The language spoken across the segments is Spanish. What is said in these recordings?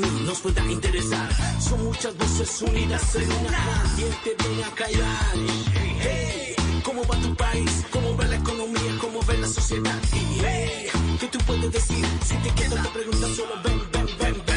Nos pueda interesar. Son muchas voces unidas en una. ¿Quién te viene a callar? Hey, ¿cómo va tu país? ¿Cómo va la economía? ¿Cómo va la sociedad? Hey, ¿qué tú puedes decir? Si te quedan te preguntas solo ven, ven, ven, ven.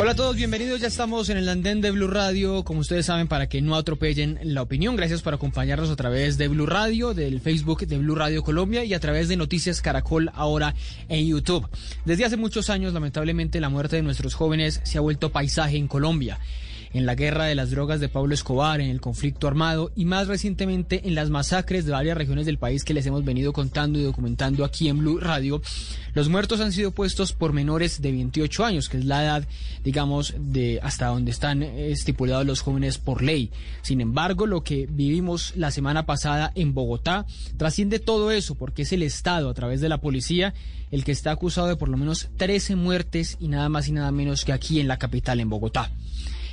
Hola a todos, bienvenidos. Ya estamos en el andén de Blue Radio, como ustedes saben, para que no atropellen la opinión. Gracias por acompañarnos a través de Blue Radio, del Facebook de Blue Radio Colombia y a través de Noticias Caracol ahora en YouTube. Desde hace muchos años, lamentablemente, la muerte de nuestros jóvenes se ha vuelto paisaje en Colombia en la guerra de las drogas de Pablo Escobar, en el conflicto armado y más recientemente en las masacres de varias regiones del país que les hemos venido contando y documentando aquí en Blue Radio. Los muertos han sido puestos por menores de 28 años, que es la edad, digamos, de hasta donde están estipulados los jóvenes por ley. Sin embargo, lo que vivimos la semana pasada en Bogotá trasciende todo eso porque es el Estado, a través de la policía, el que está acusado de por lo menos 13 muertes y nada más y nada menos que aquí en la capital, en Bogotá.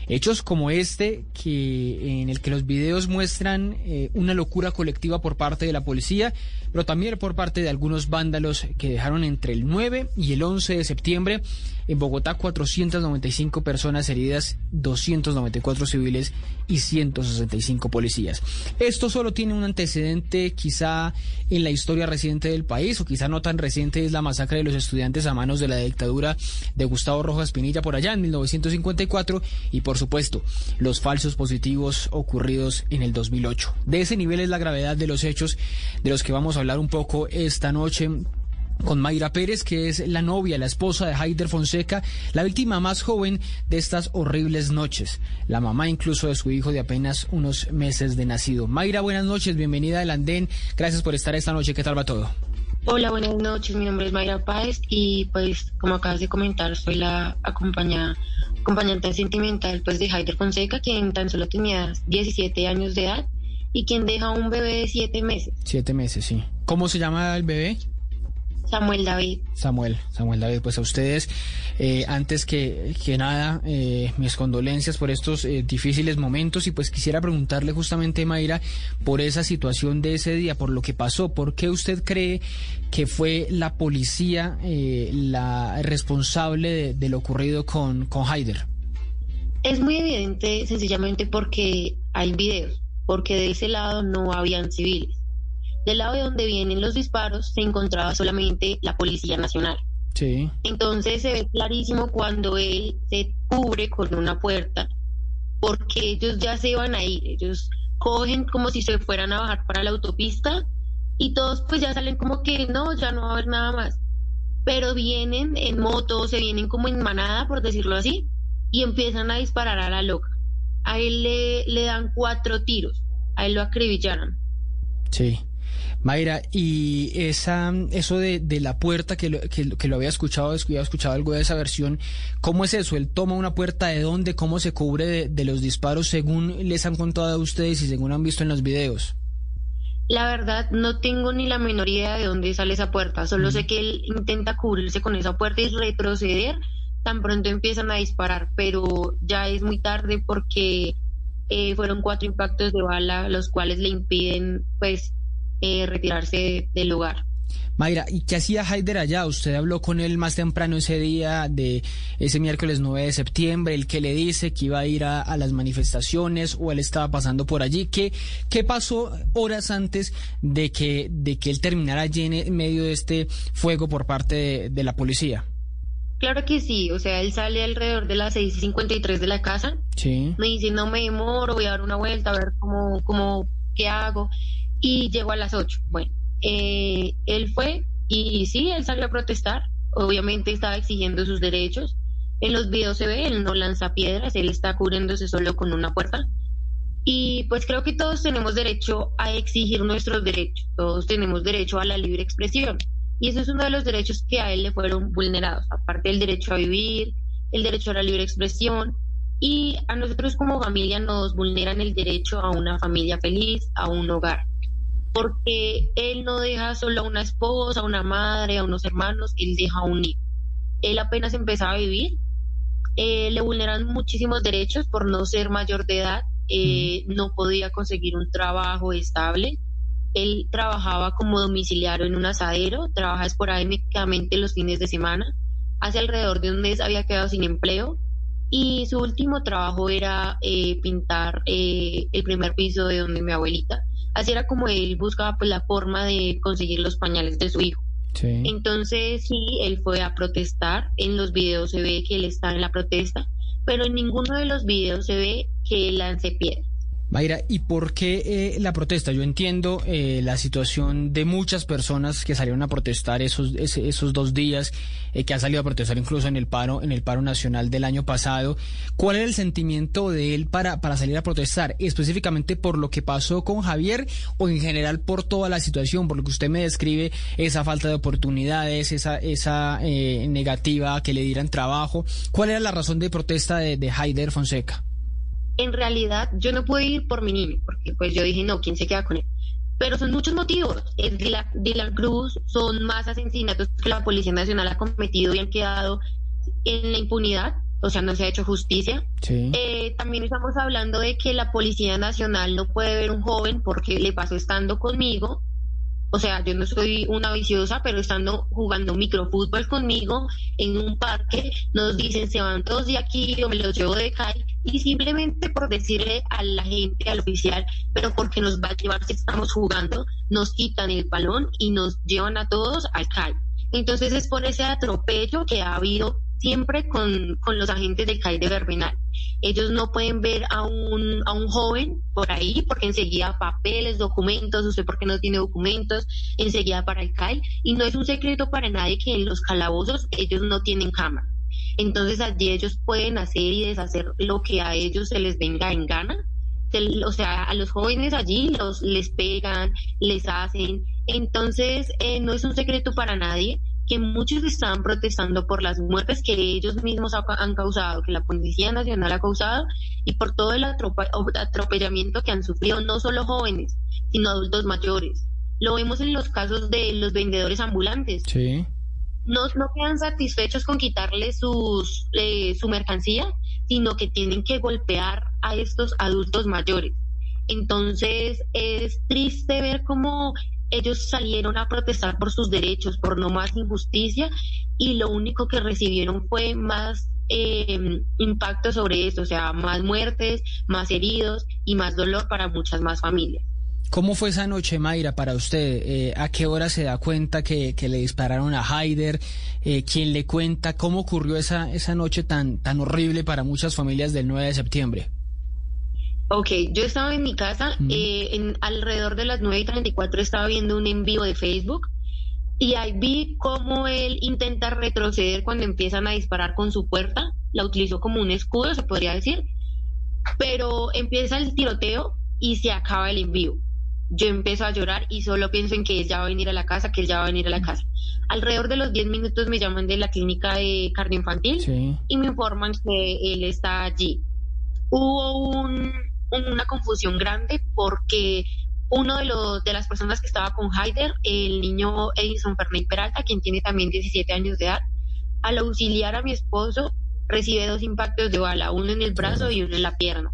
Hechos como este, que en el que los videos muestran eh, una locura colectiva por parte de la policía, pero también por parte de algunos vándalos que dejaron entre el 9 y el 11 de septiembre en Bogotá 495 personas heridas, 294 civiles y 165 policías. Esto solo tiene un antecedente quizá en la historia reciente del país, o quizá no tan reciente, es la masacre de los estudiantes a manos de la dictadura de Gustavo Rojas Pinilla por allá en 1954 y por supuesto los falsos positivos ocurridos en el 2008. De ese nivel es la gravedad de los hechos de los que vamos a hablar un poco esta noche con Mayra Pérez, que es la novia, la esposa de Haider Fonseca, la víctima más joven de estas horribles noches, la mamá incluso de su hijo de apenas unos meses de nacido. Mayra, buenas noches, bienvenida al Andén, gracias por estar esta noche, ¿qué tal va todo? Hola, buenas noches, mi nombre es Mayra Páez y pues como acabas de comentar, soy la acompañada, acompañante sentimental pues de Haider Fonseca, quien tan solo tenía 17 años de edad y quien deja un bebé de 7 meses. Siete meses, sí. ¿Cómo se llama el bebé? Samuel David. Samuel, Samuel David, pues a ustedes, eh, antes que, que nada, eh, mis condolencias por estos eh, difíciles momentos y pues quisiera preguntarle justamente, Mayra, por esa situación de ese día, por lo que pasó, ¿por qué usted cree que fue la policía eh, la responsable de, de lo ocurrido con, con Haider? Es muy evidente sencillamente porque hay videos, porque de ese lado no habían civiles. Del lado de donde vienen los disparos se encontraba solamente la Policía Nacional. Sí. Entonces se ve clarísimo cuando él se cubre con una puerta, porque ellos ya se iban a ir, ellos cogen como si se fueran a bajar para la autopista y todos pues ya salen como que no, ya no va a haber nada más. Pero vienen en moto, se vienen como en manada, por decirlo así, y empiezan a disparar a la loca. A él le, le dan cuatro tiros, a él lo acribillaron. Sí. Mayra, y esa, eso de, de la puerta que lo, que, que lo había escuchado, había escuchado algo de esa versión, ¿cómo es eso? ¿Él toma una puerta de dónde? ¿Cómo se cubre de, de los disparos según les han contado a ustedes y según han visto en los videos? La verdad, no tengo ni la menor idea de dónde sale esa puerta. Solo sé que él intenta cubrirse con esa puerta y retroceder tan pronto empiezan a disparar, pero ya es muy tarde porque eh, fueron cuatro impactos de bala, los cuales le impiden, pues, eh, retirarse del lugar. Mayra, ¿y qué hacía Haider allá? Usted habló con él más temprano ese día de ese miércoles 9 de septiembre, el que le dice que iba a ir a, a las manifestaciones o él estaba pasando por allí. ¿Qué, qué pasó horas antes de que, de que él terminara allí en, medio de este fuego por parte de, de la policía? Claro que sí, o sea, él sale alrededor de las 6 y 53 de la casa, Sí. me dice, no me demoro, voy a dar una vuelta, a ver cómo, cómo, qué hago, y llegó a las 8. Bueno, eh, él fue y sí, él salió a protestar, obviamente estaba exigiendo sus derechos. En los videos se ve, él no lanza piedras, él está cubriéndose solo con una puerta. Y pues creo que todos tenemos derecho a exigir nuestros derechos, todos tenemos derecho a la libre expresión. Y ese es uno de los derechos que a él le fueron vulnerados, aparte del derecho a vivir, el derecho a la libre expresión. Y a nosotros como familia nos vulneran el derecho a una familia feliz, a un hogar. Porque él no deja solo a una esposa, a una madre, a unos hermanos, él deja a un hijo. Él apenas empezaba a vivir, eh, le vulneran muchísimos derechos por no ser mayor de edad eh, no podía conseguir un trabajo estable. Él trabajaba como domiciliario en un asadero, trabajaba esporádicamente los fines de semana. Hace alrededor de un mes había quedado sin empleo y su último trabajo era eh, pintar eh, el primer piso de donde mi abuelita. Así era como él buscaba pues, la forma de conseguir los pañales de su hijo. Entonces sí, él fue a protestar. En los videos se ve que él está en la protesta pero en ninguno de los videos se ve que lance piedras. Mayra, ¿y por qué eh, la protesta? Yo entiendo eh, la situación de muchas personas que salieron a protestar esos, esos dos días, eh, que han salido a protestar incluso en el paro, en el paro nacional del año pasado. ¿Cuál era el sentimiento de él para, para salir a protestar? ¿Específicamente por lo que pasó con Javier o en general por toda la situación, por lo que usted me describe, esa falta de oportunidades, esa, esa negativa que le dieran trabajo? ¿Cuál era la razón de protesta de, de Haider Fonseca? En realidad yo no pude ir por mi niño, porque pues yo dije, no, ¿quién se queda con él? Pero son muchos motivos. Es Dylan, Cruz, son más asesinatos que la Policía Nacional ha cometido y han quedado en la impunidad, o sea, no se ha hecho justicia. Eh, también estamos hablando de que la Policía Nacional no puede ver un joven porque le pasó estando conmigo o sea, yo no soy una viciosa, pero estando jugando microfútbol conmigo en un parque, nos dicen se van todos de aquí, yo me los llevo de CAI, y simplemente por decirle a la gente, al oficial, pero porque nos va a llevar si estamos jugando, nos quitan el balón y nos llevan a todos al CAI. Entonces es por ese atropello que ha habido siempre con, los agentes del CAI de Verbinal. Ellos no pueden ver a un, a un joven por ahí porque enseguida papeles, documentos, usted porque no tiene documentos, enseguida para el CAI. Y no es un secreto para nadie que en los calabozos ellos no tienen cámara. Entonces allí ellos pueden hacer y deshacer lo que a ellos se les venga en gana. o sea, a los jóvenes allí los les pegan, les hacen. Entonces eh, no es un secreto para nadie que muchos estaban protestando por las muertes que ellos mismos han causado, que la Policía Nacional ha causado, y por todo el atropellamiento que han sufrido no solo jóvenes, sino adultos mayores. Lo vemos en los casos de los vendedores ambulantes. Sí. No, no quedan satisfechos con quitarle sus, eh, su mercancía, sino que tienen que golpear a estos adultos mayores. Entonces es triste ver cómo ellos salieron a protestar por sus derechos, por no más injusticia, y lo único que recibieron fue más eh, impacto sobre esto, o sea, más muertes, más heridos y más dolor para muchas más familias. ¿Cómo fue esa noche, Mayra, para usted? Eh, ¿A qué hora se da cuenta que, le dispararon a Haider? Eh, ¿Quién le cuenta cómo ocurrió esa, esa noche tan, tan horrible para muchas familias del 9 de septiembre? Ok, yo estaba en mi casa, eh, en, alrededor de las 9 y 34 estaba viendo un en vivo de Facebook y ahí vi cómo él intenta retroceder cuando empiezan a disparar con su puerta, la utilizó como un escudo, se podría decir, pero empieza el tiroteo y se acaba el envío. Yo empiezo a llorar y solo pienso en que él ya va a venir a la casa, que él ya va a venir a la casa. Alrededor de los 10 minutos me llaman de la clínica de cardio infantil y me informan que él está allí. Hubo un, una confusión grande porque uno de, los, de las personas que estaba con Haider, el niño Edison Fernández Peralta, quien tiene también 17 años de edad, al auxiliar a mi esposo recibe dos impactos de bala, uno en el brazo y uno en la pierna.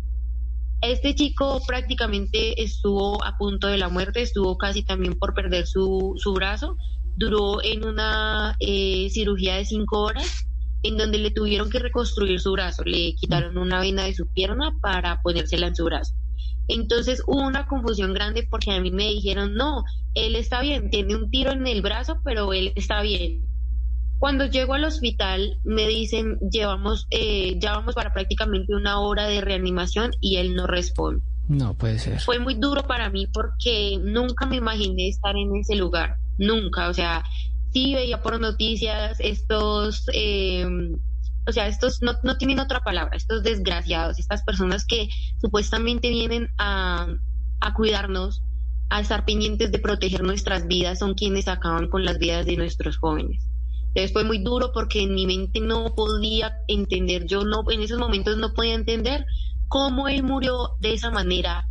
Este chico prácticamente estuvo a punto de la muerte, estuvo casi también por perder su, su brazo, duró en una eh, cirugía de cinco horas en donde le tuvieron que reconstruir su brazo, le quitaron una vena de su pierna para ponérsela en su brazo. Entonces hubo una confusión grande porque a mí me dijeron, no, él está bien, tiene un tiro en el brazo, pero él está bien. Cuando llego al hospital me dicen, llevamos, eh, ya vamos para prácticamente una hora de reanimación y él no responde. No puede ser. Fue muy duro para mí porque nunca me imaginé estar en ese lugar, nunca, o sea, sí veía por noticias estos, eh, o sea, estos no, no tienen otra palabra, estos desgraciados, estas personas que supuestamente vienen a, a cuidarnos, a estar pendientes de proteger nuestras vidas, son quienes acaban con las vidas de nuestros jóvenes. Entonces fue muy duro porque en mi mente no podía entender, yo no, en esos momentos no podía entender cómo él murió de esa manera,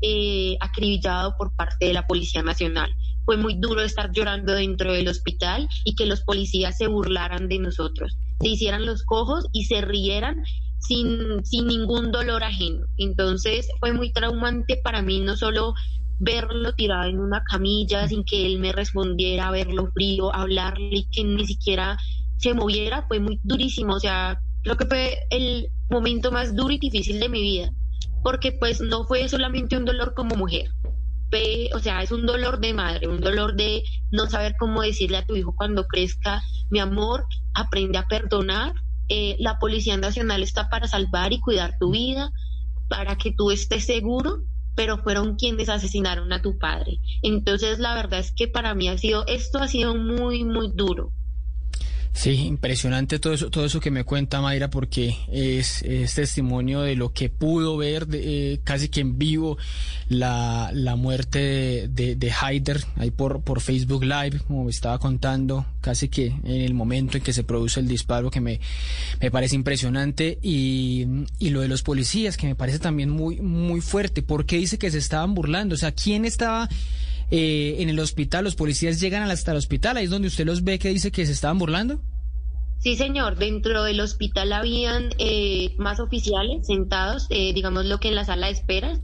eh, acribillado por parte de la Policía Nacional. Fue muy duro estar llorando dentro del hospital y que los policías se burlaran de nosotros, se hicieran los cojos y se rieran sin, sin ningún dolor ajeno. Entonces fue muy traumante para mí no solo verlo tirado en una camilla sin que él me respondiera, verlo frío, hablarle y que ni siquiera se moviera, fue muy durísimo. O sea, creo que fue el momento más duro y difícil de mi vida, porque pues no fue solamente un dolor como mujer. O sea, es un dolor de madre, un dolor de no saber cómo decirle a tu hijo cuando crezca, mi amor, aprende a perdonar. Eh, la Policía Nacional está para salvar y cuidar tu vida, para que tú estés seguro pero fueron quienes asesinaron a tu padre. Entonces, la verdad es que para mí ha sido, esto ha sido muy, muy duro. Sí, impresionante todo eso, todo eso que me cuenta Mayra, porque es, es testimonio de lo que pudo ver de, eh, casi que en vivo la, la muerte de, de, de, Haider ahí por, por Facebook Live, como me estaba contando, casi que en el momento en que se produce el disparo, que me, me parece impresionante, y, y lo de los policías, que me parece también muy, muy fuerte. ¿Por qué dice que se estaban burlando? O sea, ¿quién estaba eh, en el hospital, los policías llegan hasta el hospital, ahí es donde usted los ve que dice que se estaban burlando. Sí, señor, dentro del hospital habían eh, más oficiales sentados, eh, digamos lo que en la sala de esperas,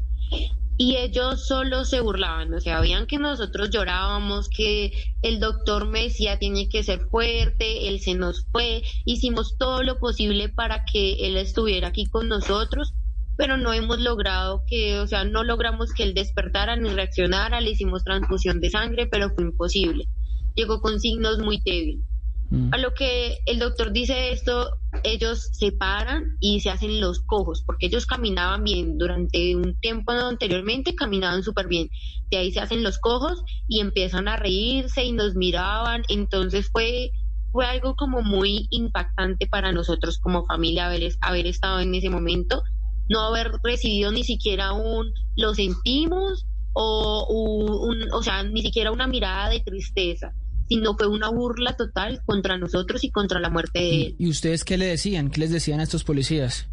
y ellos solo se burlaban, o sea, veían que nosotros llorábamos, que el doctor me decía tiene que ser fuerte, él se nos fue, hicimos todo lo posible para que él estuviera aquí con nosotros, pero no hemos logrado que, o sea, no logramos que él despertara ni reaccionara, le hicimos transfusión de sangre, pero fue imposible. Llegó con signos muy débiles. Mm. A lo que el doctor dice esto, ellos se paran y se hacen los cojos, porque ellos caminaban bien durante un tiempo anteriormente, caminaban súper bien. De ahí se hacen los cojos y empiezan a reírse y nos miraban. Entonces fue, fue algo como muy impactante para nosotros como familia haber, haber estado en ese momento no haber recibido ni siquiera un lo sentimos o un, o sea, ni siquiera una mirada de tristeza, sino fue una burla total contra nosotros y contra la muerte de él. ¿Y ustedes qué le decían? ¿Qué les decían a estos policías?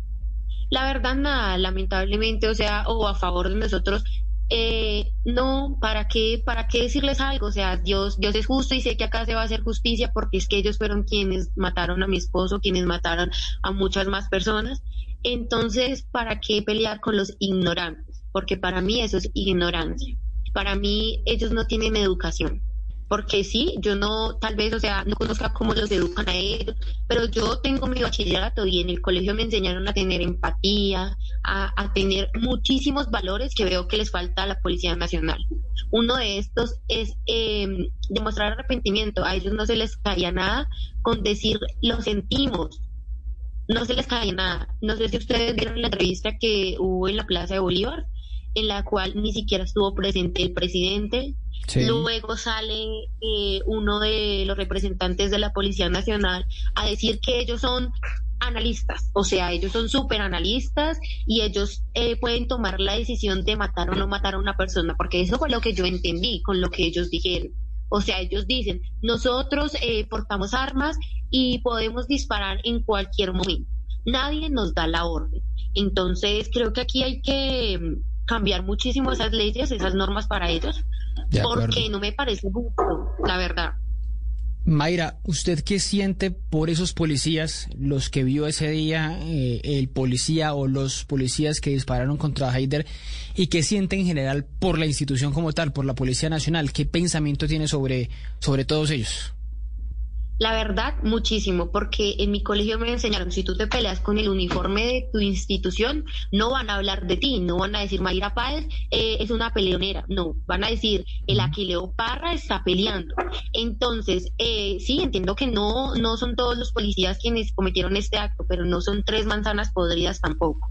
La verdad nada, lamentablemente, o sea, o a favor de nosotros, eh, no, ¿para qué, ¿para qué decirles algo? O sea, Dios, Dios es justo y sé que acá se va a hacer justicia porque es que ellos fueron quienes mataron a mi esposo, quienes mataron a muchas más personas entonces, ¿para qué pelear con los ignorantes? Porque para mí eso es ignorancia. Para mí ellos no tienen educación. Porque sí, yo no, tal vez, o sea, no conozca cómo los educan a ellos, pero yo tengo mi bachillerato y en el colegio me enseñaron a tener empatía, a, tener muchísimos valores que veo que les falta a la Policía Nacional. Uno de estos es em, demostrar arrepentimiento. A ellos no se les caía nada con decir lo sentimos, no se les cae nada. No sé si ustedes vieron la entrevista que hubo en la Plaza de Bolívar, en la cual ni siquiera estuvo presente el presidente. Luego sale eh, uno de los representantes de la Policía Nacional a decir que ellos son analistas, o sea, ellos son súper analistas y ellos eh, pueden tomar la decisión de matar o no matar a una persona, porque eso fue lo que yo entendí con lo que ellos dijeron. O sea, ellos dicen, nosotros eh, portamos armas y podemos disparar en cualquier momento. Nadie nos da la orden. Entonces, creo que aquí hay que mm, cambiar muchísimo esas leyes, esas normas para ellos, porque no me parece justo, la verdad. Mayra, ¿usted qué siente por esos policías, los que vio ese día, eh, el policía o los policías que dispararon contra Haider, y qué siente en general por la institución como tal, por la Policía Nacional? ¿Qué pensamiento tiene sobre, sobre todos ellos? La verdad, muchísimo, porque en mi colegio me enseñaron, si tú te peleas con el uniforme de tu institución, no van a hablar de ti, no van a decir Mayra Páez eh, es una peleonera, no, van a decir el Aquileo Parra está peleando. Entonces, eh, sí, entiendo que no, no son todos los policías quienes cometieron este acto, pero no son tres manzanas podridas tampoco.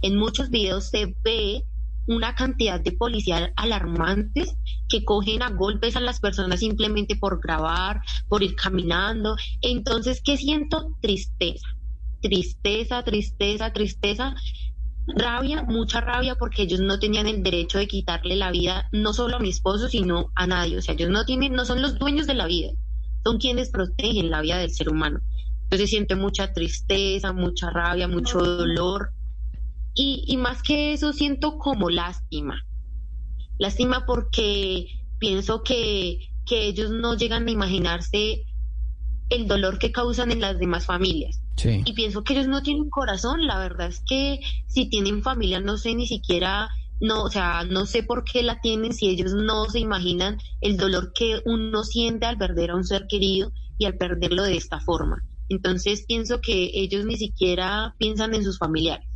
En muchos videos se ve una cantidad de policías alarmantes que cogen a golpes a las personas simplemente por grabar, por ir caminando. Entonces, ¿qué siento? Tristeza, tristeza, tristeza, tristeza. Rabia, mucha rabia porque ellos no tenían el derecho de quitarle la vida no solo a mi esposo, sino a nadie. O sea, ellos no tienen, no son los dueños de la vida, son quienes protegen la vida del ser humano. Entonces siento mucha tristeza, mucha rabia, mucho dolor. Y, y más que eso siento como lástima. Lástima porque pienso que, que ellos no llegan a imaginarse el dolor que causan en las demás familias. Sí. Y pienso que ellos no tienen corazón. La verdad es que si tienen familia, no sé ni siquiera, no, o sea, no sé por qué la tienen si ellos no se imaginan el dolor que uno siente al perder a un ser querido y al perderlo de esta forma. Entonces pienso que ellos ni siquiera piensan en sus familiares.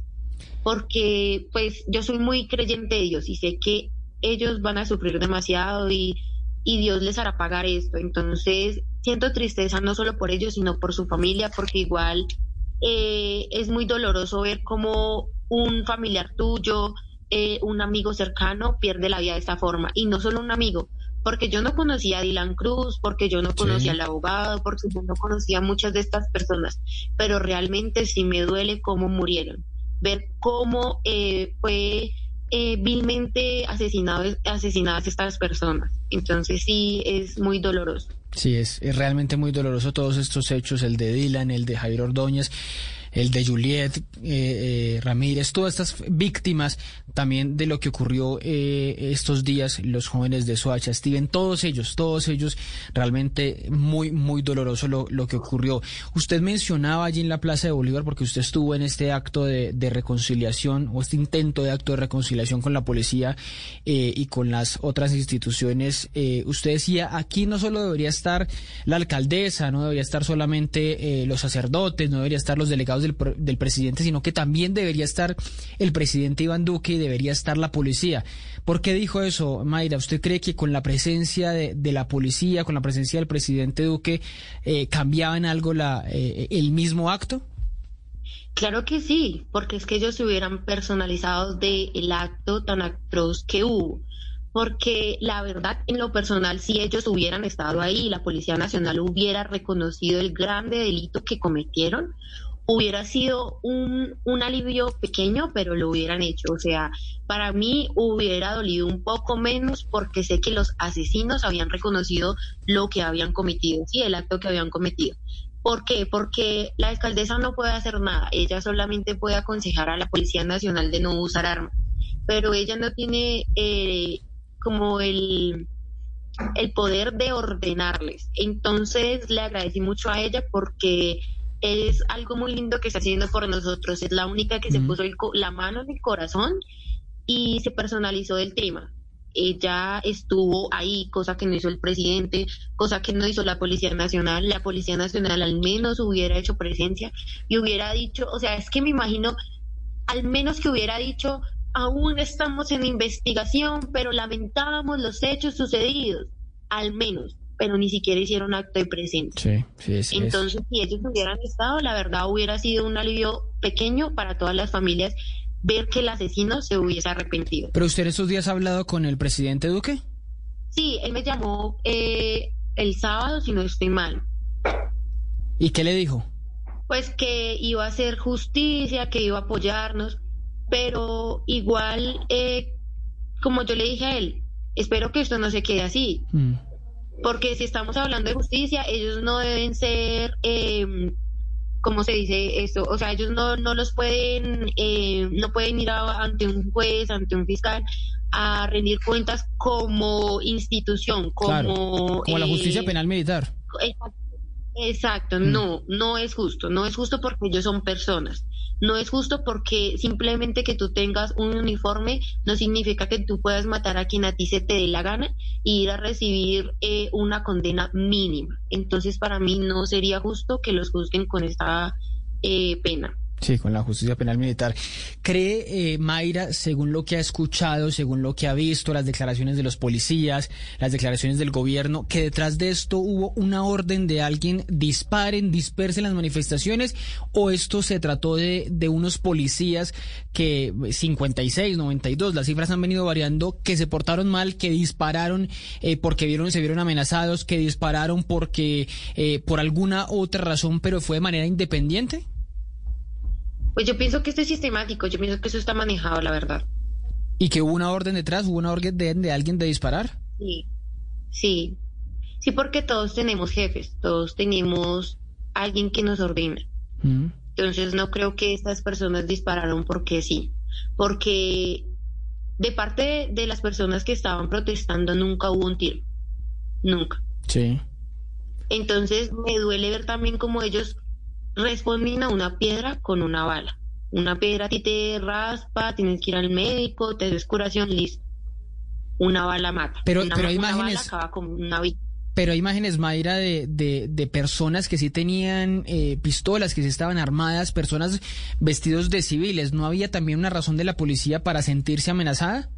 Porque pues yo soy muy creyente de ellos y sé que ellos van a sufrir demasiado y, y Dios les hará pagar esto. Entonces siento tristeza no solo por ellos, sino por su familia, porque igual eh, es muy doloroso ver cómo un familiar tuyo, eh, un amigo cercano pierde la vida de esta forma. Y no solo un amigo, porque yo no conocía a Dylan Cruz, porque yo no conocía Sí. al abogado, porque yo no conocía a muchas de estas personas, pero realmente sí me duele cómo murieron. Ver cómo eh, fue eh, vilmente asesinado, asesinadas estas personas. Entonces sí es muy doloroso. Sí, es, es realmente muy doloroso todos estos hechos, el de Dylan, el de Javier Ordóñez, el de Juliet eh, eh, Ramírez, todas estas víctimas también de lo que ocurrió eh, estos días, los jóvenes de Soacha, Steven, todos ellos, todos ellos, realmente muy, muy doloroso lo, lo que ocurrió. Usted mencionaba allí en la Plaza de Bolívar, porque usted estuvo en este acto de, de reconciliación o este intento de acto de reconciliación con la policía eh, y con las otras instituciones. Eh, usted decía, aquí no solo debería estar la alcaldesa, no debería estar solamente eh, los sacerdotes, no debería estar los delegados del, del presidente, sino que también debería estar el presidente Iván Duque y debería estar la policía. ¿Por qué dijo eso, Mayra? ¿Usted cree que con la presencia de, de la policía, con la presencia del presidente Duque, eh, cambiaba en algo la, eh, el mismo acto? Claro que sí, porque es que ellos se hubieran personalizado del acto tan atroz que hubo. Porque la verdad, en lo personal, si ellos hubieran estado ahí y la Policía Nacional hubiera reconocido el grande delito que cometieron, hubiera sido un, un alivio pequeño, pero lo hubieran hecho. O sea, para mí hubiera dolido un poco menos porque sé que los asesinos habían reconocido lo que habían cometido, sí, el acto que habían cometido. ¿Por qué? Porque la alcaldesa no puede hacer nada, ella solamente puede aconsejar a la Policía Nacional de no usar armas, pero ella no tiene eh, como el, el poder de ordenarles. Entonces le agradecí mucho a ella porque es algo muy lindo que está haciendo por nosotros, es la única que se puso el la mano en el corazón y se personalizó el tema. Ella estuvo ahí, cosa que no hizo el presidente, cosa que no hizo la Policía Nacional. La Policía Nacional al menos hubiera hecho presencia y hubiera dicho, o sea, es que me imagino, al menos que hubiera dicho, aún estamos en investigación, pero lamentamos los hechos sucedidos, al menos, pero ni siquiera hicieron acto de presencia. Sí, sí, es- Entonces, si ellos hubieran estado, la verdad hubiera sido un alivio pequeño para todas las familias ver que el asesino se hubiese arrepentido. ¿Pero usted estos días ha hablado con el presidente Duque? Sí, él me llamó eh, el sábado, si no estoy mal. ¿Y qué le dijo? Pues que iba a hacer justicia, que iba a apoyarnos, pero igual, eh, como yo le dije a él, espero que esto no se quede así, Mm. Porque si estamos hablando de justicia, ellos no deben ser, eh, ¿cómo se dice esto? O sea, ellos no, no los pueden, eh, no pueden ir a- ante un juez, ante un fiscal, a rendir cuentas como institución, como... Claro, como la justicia eh, penal militar. Exacto, Exacto, Mm. no, no es justo, no es justo porque ellos son personas, no es justo porque simplemente que tú tengas un uniforme no significa que tú puedas matar a quien a ti se te dé la gana y ir a recibir eh, una condena mínima. Entonces para mí no sería justo que los juzguen con esta eh, pena. Sí, con la justicia penal militar. ¿Cree eh, Mayra, según lo que ha escuchado, según lo que ha visto, las declaraciones de los policías, las declaraciones del gobierno, que detrás de esto hubo una orden de alguien disparen, dispersen las manifestaciones o esto se trató de, de unos policías que 56, 92, las cifras han venido variando, que se portaron mal, que dispararon eh, porque vieron, se vieron amenazados, que dispararon porque eh, por alguna otra razón, pero fue de manera independiente? Pues yo pienso que esto es sistemático, yo pienso que eso está manejado, la verdad. ¿Y que hubo una orden detrás? ¿Hubo una orden de, de alguien de disparar? Sí, sí. Sí, porque todos tenemos jefes, todos tenemos alguien que nos ordena. Mm. Entonces no creo que estas personas dispararon porque sí, porque de parte de, de las personas que estaban protestando nunca hubo un tiro, nunca. Sí. Entonces me duele ver también cómo ellos responden a una piedra con una bala. Una piedra a ti te raspa, tienes que ir al médico, te des curación, listo. Una bala mata. Pero- una, pero hay una bala imágenes- acaba con una vida. Pero hay imágenes, Mayra, de, de, de personas que sí tenían eh, pistolas, que sí estaban armadas, personas vestidos de civiles. ¿No había también una razón de la policía para sentirse amenazada?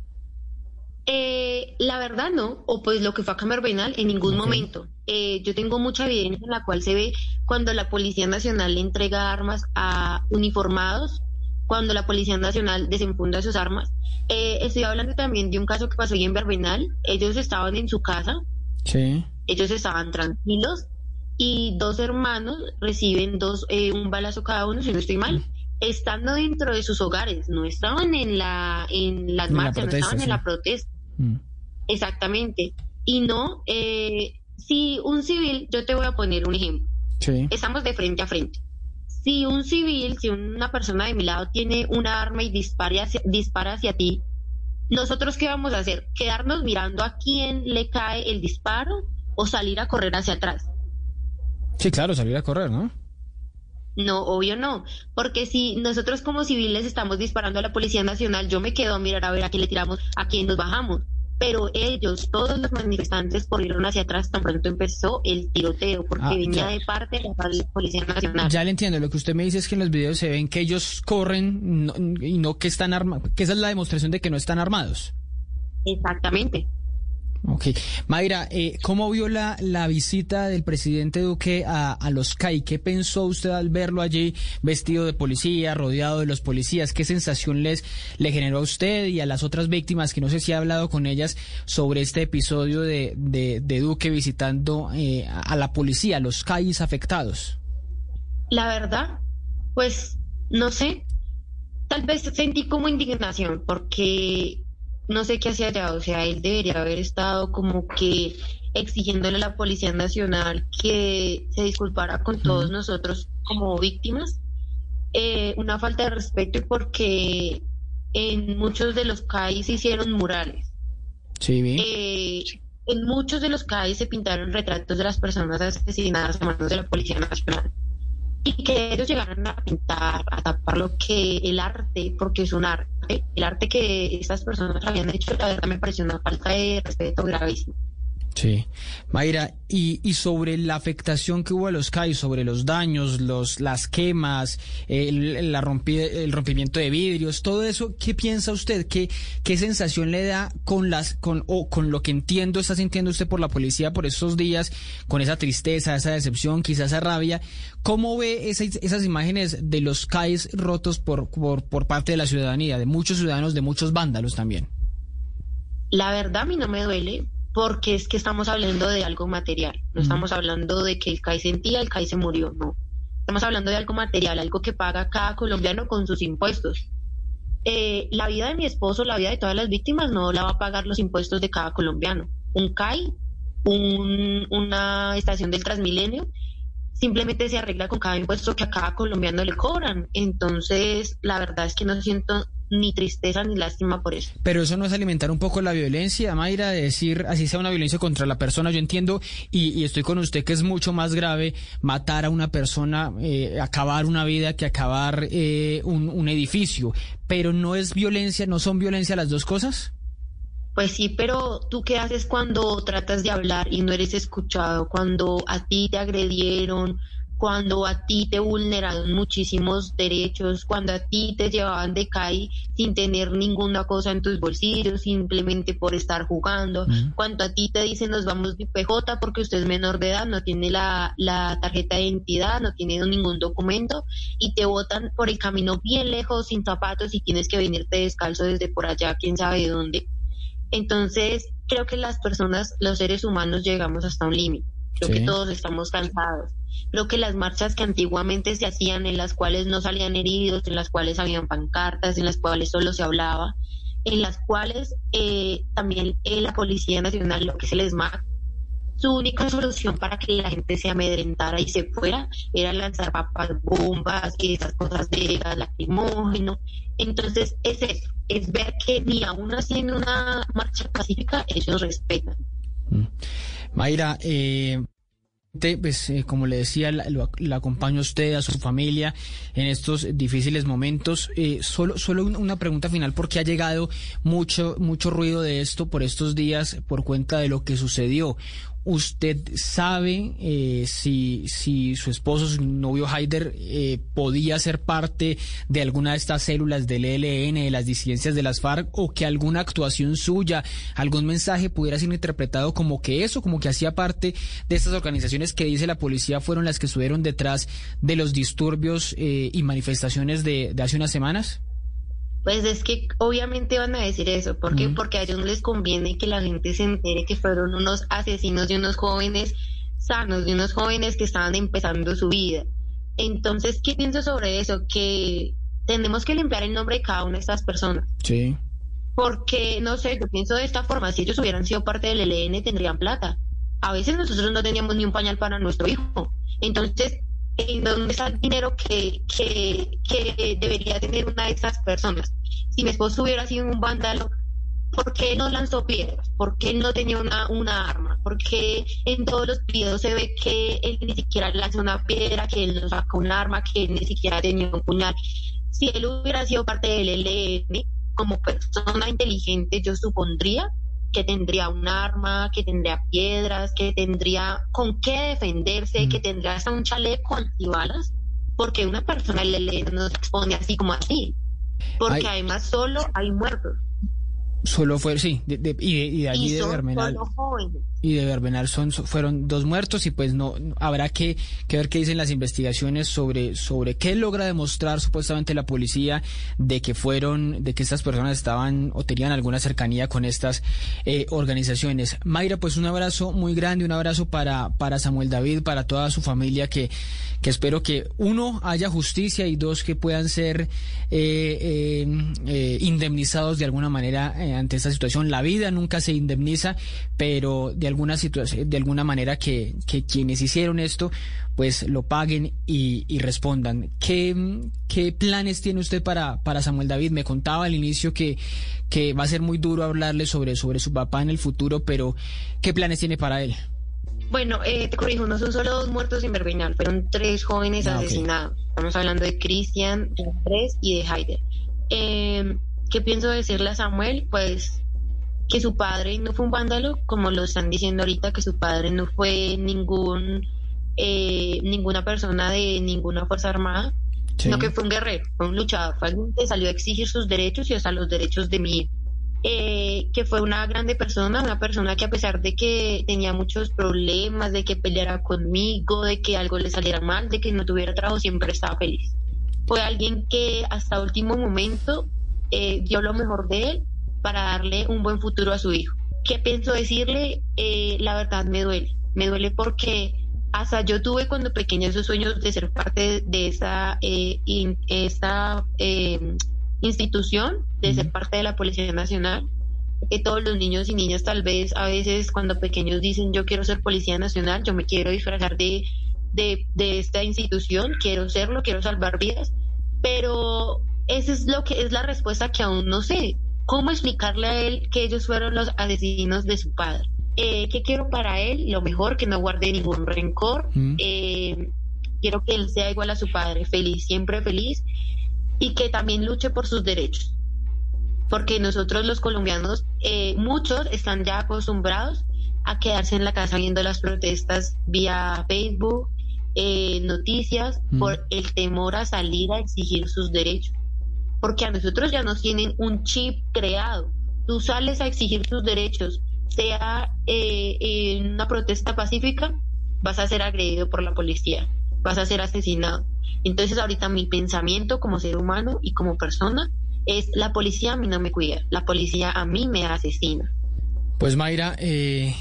Eh, la verdad no, o pues lo que fue a Cámara Penal en ningún momento. Eh, yo tengo mucha evidencia en la cual se ve cuando la Policía Nacional le entrega armas a uniformados, cuando la Policía Nacional desenfunda sus armas. Eh, estoy hablando también de un caso que pasó ahí en Verbinal. Ellos estaban en su casa, Sí. ellos estaban tranquilos y dos hermanos reciben dos eh, un balazo cada uno, si no estoy mal, estando dentro de sus hogares, no estaban en la en las En la marchas, no estaban sí. en la protesta. Mm. Exactamente. Y no, eh, si un civil, yo te voy a poner un ejemplo, Sí. estamos de frente a frente. Si un civil, si una persona de mi lado tiene una arma y dispara hacia, dispara hacia ti, ¿nosotros qué vamos a hacer? ¿Quedarnos mirando a quién le cae el disparo o salir a correr hacia atrás? Sí, claro, salir a correr, ¿no? No, obvio no, porque si nosotros como civiles estamos disparando a la Policía Nacional, yo me quedo a mirar a ver a quién le tiramos, a quién nos bajamos. Pero ellos, todos los manifestantes, corrieron hacia atrás tan pronto empezó el tiroteo, porque Ah, venía ya. de parte de la Policía Nacional. Ya le entiendo. Lo que usted me dice es que en los videos se ven que ellos corren no- y no que están armados. Que esa es la demostración de que no están armados. Exactamente. Ok. Mayra, eh, ¿cómo vio la, la visita del presidente Duque a, a los CAI? ¿Qué pensó usted al verlo allí vestido de policía, rodeado de los policías? ¿Qué sensación les le generó a usted y a las otras víctimas que no sé si ha hablado con ellas sobre este episodio de, de, de Duque visitando eh, a la policía, a los CAIs afectados? La verdad, pues no sé, tal vez sentí como indignación porque no sé qué hacía allá, o sea, él debería haber estado como que exigiéndole a la Policía Nacional que se disculpara con todos nosotros como víctimas. Eh, una falta de respeto porque en muchos de los CAI se hicieron murales. Sí, vi. Eh, en muchos de los CAI se pintaron retratos de las personas asesinadas a manos de la Policía Nacional. Y que ellos llegaran a pintar, a tapar lo que el arte, porque es un arte, el arte que estas personas habían hecho, la verdad me pareció una falta de respeto gravísima. Sí. Mayra, y, y sobre la afectación que hubo a los CAI, sobre los daños, los, las quemas, el, la el rompimiento de vidrios, todo eso, ¿qué piensa usted? ¿Qué, qué sensación le da con las, con, o con lo que entiendo está sintiendo usted por la policía por estos días, con esa tristeza, esa decepción, quizás esa rabia? ¿Cómo ve esas, imágenes de los CAIs rotos por, por, por parte de la ciudadanía, de muchos ciudadanos, de muchos vándalos también? La verdad a mí no me duele porque es que estamos hablando de algo material, no estamos hablando de que el CAI sentía, el CAI se murió, no. Estamos hablando de algo material, algo que paga cada colombiano con sus impuestos. Eh, la vida de mi esposo, la vida de todas las víctimas no la va a pagar los impuestos de cada colombiano. Un CAI, un- una estación del Transmilenio, simplemente se arregla con cada impuesto que a cada colombiano le cobran. Entonces, la verdad es que no siento ni tristeza ni lástima por eso. Pero eso no es alimentar un poco la violencia, Mayra, de decir así sea una violencia contra la persona. Yo entiendo y, y estoy con usted que es mucho más grave matar a una persona, eh, acabar una vida que acabar eh, un, un edificio. Pero no es violencia, no son violencia las dos cosas. Pues sí, pero tú qué haces cuando tratas de hablar y no eres escuchado, cuando a ti te agredieron, cuando a ti te vulneraron muchísimos derechos, cuando a ti te llevaban de CAI sin tener ninguna cosa en tus bolsillos, simplemente por estar jugando, cuando a ti te dicen nos vamos de PJ porque usted es menor de edad, no tiene la, la tarjeta de identidad, no tiene ningún documento y te botan por el camino bien lejos, sin zapatos y tienes que venirte descalzo desde por allá, quién sabe de dónde. Entonces, creo que las personas, los seres humanos, llegamos hasta un límite. Creo que todos estamos cansados. Creo que las marchas que antiguamente se hacían, en las cuales no salían heridos, en las cuales habían pancartas, en las cuales solo se hablaba, en las cuales eh, también eh, la Policía Nacional, lo que es el SMAC, su única solución para que la gente se amedrentara y se fuera era lanzar papas, bombas y esas cosas de gas lacrimógeno. Entonces es eso, es ver que ni aún así en una marcha pacífica ellos respetan. Mm. Mayra, eh, pues eh, como le decía, la, acompaño a usted, a su familia en estos difíciles momentos. Eh, solo, solo una pregunta final porque ha llegado mucho, mucho ruido de esto por estos días por cuenta de lo que sucedió. ¿Usted sabe eh, si, si su esposo, su novio Haider, eh, podía ser parte de alguna de estas células del ELN, de las disidencias de las FARC, o que alguna actuación suya, algún mensaje pudiera ser interpretado como que eso, como que hacía parte de estas organizaciones que dice la policía fueron las que estuvieron detrás de los disturbios eh, y manifestaciones de, de hace unas semanas? Pues es que obviamente van a decir eso. ¿Por qué? Porque a ellos no les conviene que la gente se entere que fueron unos asesinos de unos jóvenes sanos, de unos jóvenes que estaban empezando su vida. Entonces, ¿qué pienso sobre eso? Que tenemos que limpiar el nombre de cada una de estas personas. Sí. Porque, no sé, yo pienso de esta forma, si ellos hubieran sido parte del ELN tendrían plata. A veces nosotros no teníamos ni un pañal para nuestro hijo. Entonces, en dónde está el dinero que, que, debería tener una de esas personas. Si mi esposo hubiera sido un vándalo, ¿por qué no lanzó piedras? ¿Por qué no tenía una, una arma? Porque en todos los videos se ve que él ni siquiera lanzó una piedra, que él no sacó un arma, que él ni siquiera tenía un puñal? Si él hubiera sido parte del ELN, como persona inteligente, yo supondría que tendría un arma, que tendría piedras, que tendría con qué defenderse, que mm. tendría hasta un chaleco antibalas, porque una persona le, no se expone así como así, porque además solo hay muertos. Solo fue, sí, y, de, y de allí de Bermenal. Y de Bermenal son, fueron dos muertos y pues no, habrá que, que, ver qué dicen las investigaciones sobre, sobre qué logra demostrar supuestamente la policía de que fueron, de que estas personas estaban o tenían alguna cercanía con estas eh, organizaciones. Mayra, pues un abrazo muy grande, un abrazo para, para Samuel David, para toda su familia que, que espero que uno haya justicia y dos que puedan ser eh, eh, indemnizados de alguna manera ante esta situación. La vida nunca se indemniza, pero de alguna situación, de alguna manera que, que quienes hicieron esto, pues lo paguen y, y respondan. ¿Qué, ¿Qué, planes tiene usted para, para Samuel David? Me contaba al inicio que, que va a ser muy duro hablarle sobre, sobre su papá en el futuro, pero ¿qué planes tiene para él? Bueno, eh, te corrijo, no son solo dos muertos en Verbinal, fueron tres jóvenes ah, asesinados. Estamos hablando de Cristian, de Andrés y de Haider. Eh, ¿Qué pienso decirle a Samuel? Pues que su padre no fue un vándalo, como lo están diciendo ahorita, que su padre no fue ningún eh, ninguna persona de ninguna fuerza armada, sino que fue un guerrero, fue un luchador, fue alguien que salió a exigir sus derechos y hasta los derechos de mí. Eh, que fue una grande persona, una persona que a pesar de que tenía muchos problemas, de que peleara conmigo, de que algo le saliera mal, de que no tuviera trabajo, siempre estaba feliz. Fue alguien que hasta último momento eh, dio lo mejor de él para darle un buen futuro a su hijo. ¿Qué pienso decirle? Eh, la verdad me duele. Me duele porque hasta yo tuve cuando pequeña esos sueños de ser parte de esa, eh, em, institución, de ser parte de la Policía Nacional. Que todos los niños y niñas tal vez a veces cuando pequeños dicen yo quiero ser Policía Nacional, yo me quiero disfrazar de, de, de esta institución, quiero serlo, quiero salvar vidas, pero esa es lo que es la respuesta que aún no sé. ¿Cómo explicarle a él que ellos fueron los asesinos de su padre? Eh, ¿Qué quiero para él? Lo mejor, que no guarde ningún rencor. Mm. Eh, quiero que él sea igual a su padre, feliz, siempre feliz, y que también luche por sus derechos. Porque nosotros los colombianos, eh, muchos están ya acostumbrados a quedarse en la casa viendo las protestas vía Facebook, eh, noticias Mm. por el temor a salir a exigir sus derechos. Porque a nosotros ya nos tienen un chip creado. Tú sales a exigir tus derechos, sea eh, en una protesta pacífica, vas a ser agredido por la policía, vas a ser asesinado. Entonces ahorita mi pensamiento como ser humano y como persona es la policía a mí no me cuida, la policía a mí me asesina. Pues Mayra, eh,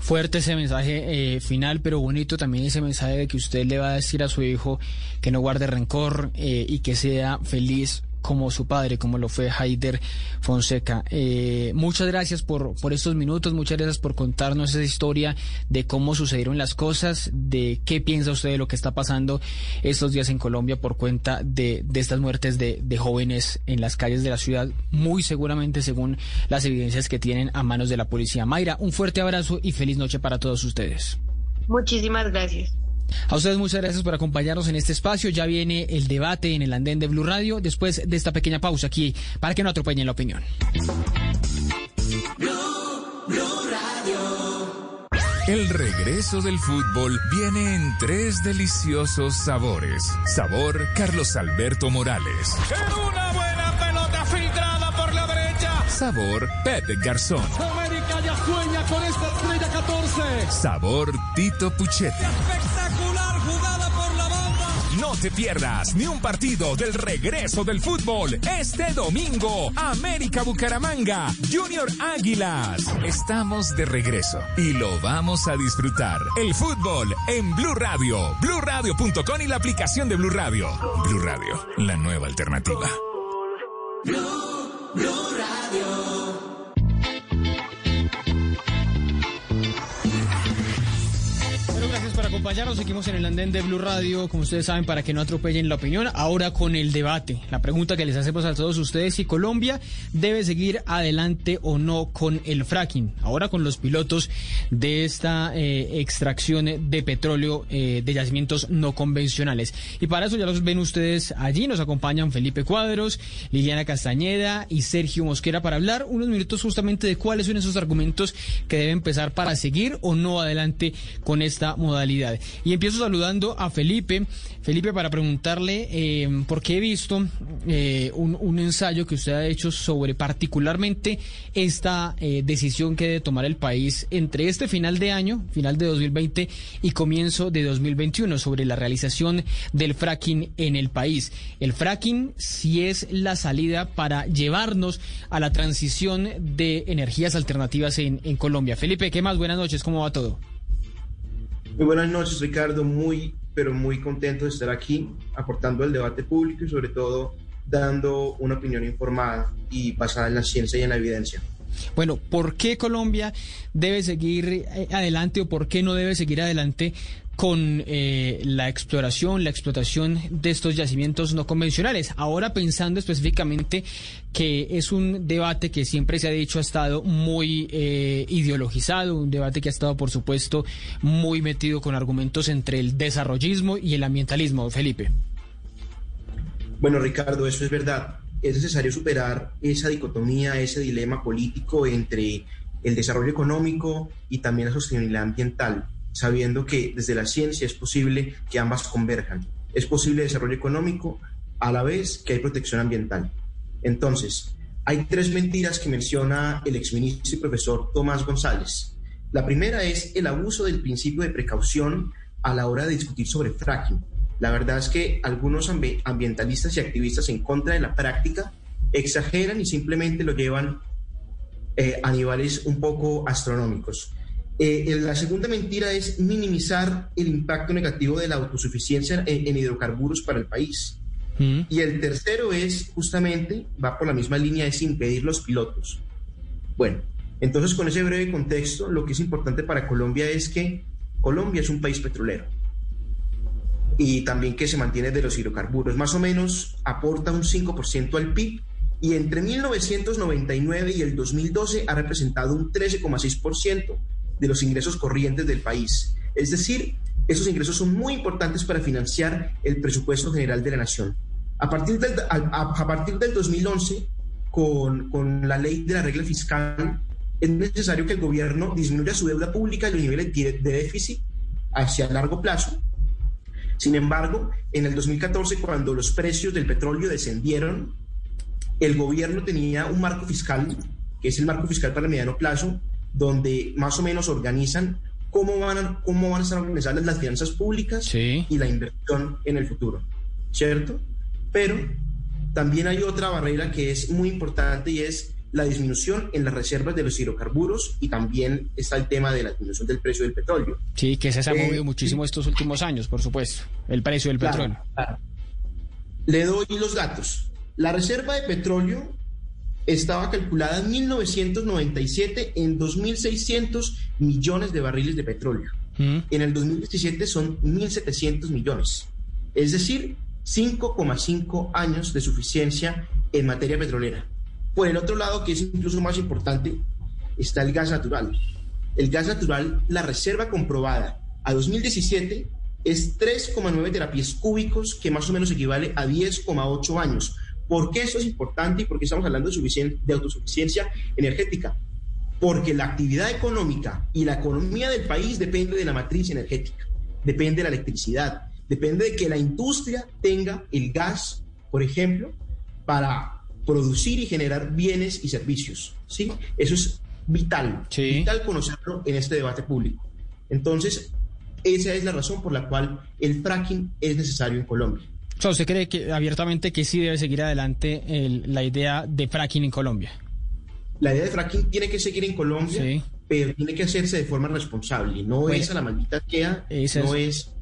fuerte ese mensaje eh, final, pero bonito también ese mensaje de que usted le va a decir a su hijo que no guarde rencor eh, y que sea feliz como su padre, como lo fue Haider Fonseca. Eh, muchas gracias por, por estos minutos, muchas gracias por contarnos esa historia de cómo sucedieron las cosas, de qué piensa usted de lo que está pasando estos días en Colombia por cuenta de, de estas muertes de, de jóvenes en las calles de la ciudad, muy seguramente según las evidencias que tienen a manos de la policía. Mayra, un fuerte abrazo y feliz noche para todos ustedes. Muchísimas gracias. A ustedes muchas gracias por acompañarnos en este espacio. Ya viene el debate en el andén de Blue Radio después de esta pequeña pausa aquí para que no atropellen la opinión. El regreso del fútbol viene en tres deliciosos sabores. Sabor Carlos Alberto Morales. Una buena pelota filtrada por la derecha. Sabor Pepe Garzón. América ya sueña con esta estrella 14. Sabor Tito Puchetti. Jugada por la banda. No te pierdas ni un partido del regreso del fútbol. Este domingo, América Bucaramanga, Junior Águilas. Estamos de regreso y lo vamos a disfrutar. El fútbol en Blue Radio, BlueRadio.com y la aplicación de Blue Radio. Blue Radio, la nueva alternativa. Por acompañarnos. Seguimos en el andén de Blue Radio, como ustedes saben, para que no atropellen la opinión. Ahora con el debate. La pregunta que les hacemos a todos ustedes, si Colombia debe seguir adelante o no con el fracking. Ahora con los pilotos de esta eh, extracción de petróleo eh, de yacimientos no convencionales. Y para eso ya los ven ustedes allí. Nos acompañan Felipe Cuadros, Liliana Castañeda y Sergio Mosquera para hablar unos minutos justamente de cuáles son esos argumentos que debe empezar para seguir o no adelante con esta modalidad. Y empiezo saludando a Felipe. Felipe, para preguntarle, eh, porque he visto eh, un, ensayo que usted ha hecho sobre particularmente esta eh, decisión que debe tomar el país entre este final de año, final de 2020 y comienzo de 2021 sobre la realización del fracking en el país. El fracking si es la salida para llevarnos a la transición de energías alternativas en Colombia. Felipe, ¿qué más? Buenas noches, ¿cómo va todo? Muy buenas noches, Ricardo. Muy, pero muy contento de estar aquí, aportando al debate público y sobre todo dando una opinión informada y basada en la ciencia y en la evidencia. Bueno, ¿por qué Colombia debe seguir eh, adelante o por qué no debe seguir adelante con eh, la exploración, la explotación de estos yacimientos no convencionales? Ahora pensando específicamente que es un debate que siempre se ha dicho ha estado muy eh, ideologizado, un debate que ha estado, por supuesto, muy metido con argumentos entre el desarrollismo y el ambientalismo, Felipe. Bueno, Ricardo, eso es verdad. Es necesario superar esa dicotomía, ese dilema político entre el desarrollo económico y también la sostenibilidad ambiental, sabiendo que desde la ciencia es posible que ambas converjan. Es posible desarrollo económico a la vez que hay protección ambiental. Entonces, hay tres mentiras que menciona el exministro y profesor Tomás González. La primera es el abuso del principio de precaución a la hora de discutir sobre fracking. La verdad es que algunos ambi- ambientalistas y activistas en contra de la práctica exageran y simplemente lo llevan eh, a niveles un poco astronómicos. Eh, la segunda mentira es minimizar el impacto negativo de la autosuficiencia en, en hidrocarburos para el país. Mm. Y el tercero es justamente, va por la misma línea, es impedir los pilotos. Bueno, entonces con ese breve contexto, lo que es importante para Colombia es que Colombia es un país petrolero y también que se mantiene de los hidrocarburos. Más o menos aporta un 5% al PIB y entre 1999 y el 2012 ha representado un 13,6% de los ingresos corrientes del país. Es decir, esos ingresos son muy importantes para financiar el presupuesto general de la nación. A partir del, a, partir del 2011, con, con la ley de la regla fiscal, es necesario que el gobierno disminuya su deuda pública y los niveles de de déficit hacia largo plazo Sin embargo, en el 2014, cuando los precios del petróleo descendieron, el gobierno tenía un marco fiscal, que es el marco fiscal para el mediano plazo, donde más o menos organizan cómo van a, cómo van a estar organizadas las finanzas públicas Sí. y la inversión en el futuro, ¿cierto? Pero también hay otra barrera que es muy importante y es la disminución en las reservas de los hidrocarburos y también está el tema de la disminución del precio del petróleo. Sí, que se ha Eh, movido muchísimo estos últimos años, por supuesto. El precio del Claro, petróleo. claro. Le doy los datos. La reserva de petróleo estaba calculada en 1997 en 2.600 millones de barriles de petróleo. Mm. En el 2017 son 1.700 millones. Es decir, 5,5 años de suficiencia en materia petrolera. Por el otro lado, que es incluso más importante, está el gas natural. El gas natural, la reserva comprobada a 2017 es 3,9 terapias cúbicos, que más o menos equivale a 10,8 años. ¿Por qué eso es importante y por qué estamos hablando de, de autosuficiencia energética? Porque la actividad económica y la economía del país depende de la matriz energética, depende de la electricidad, depende de que la industria tenga el gas, por ejemplo, para producir y generar bienes y servicios. ¿sí? Eso es vital, Sí. vital conocerlo en este debate público. Entonces, esa es la razón por la cual el fracking es necesario en Colombia. O sea, ¿usted cree que abiertamente que sí debe seguir adelante el- la idea de fracking en Colombia? La idea de fracking tiene que seguir en Colombia, Sí. pero tiene que hacerse de forma responsable. No Bueno, es a la maldita queda, no es...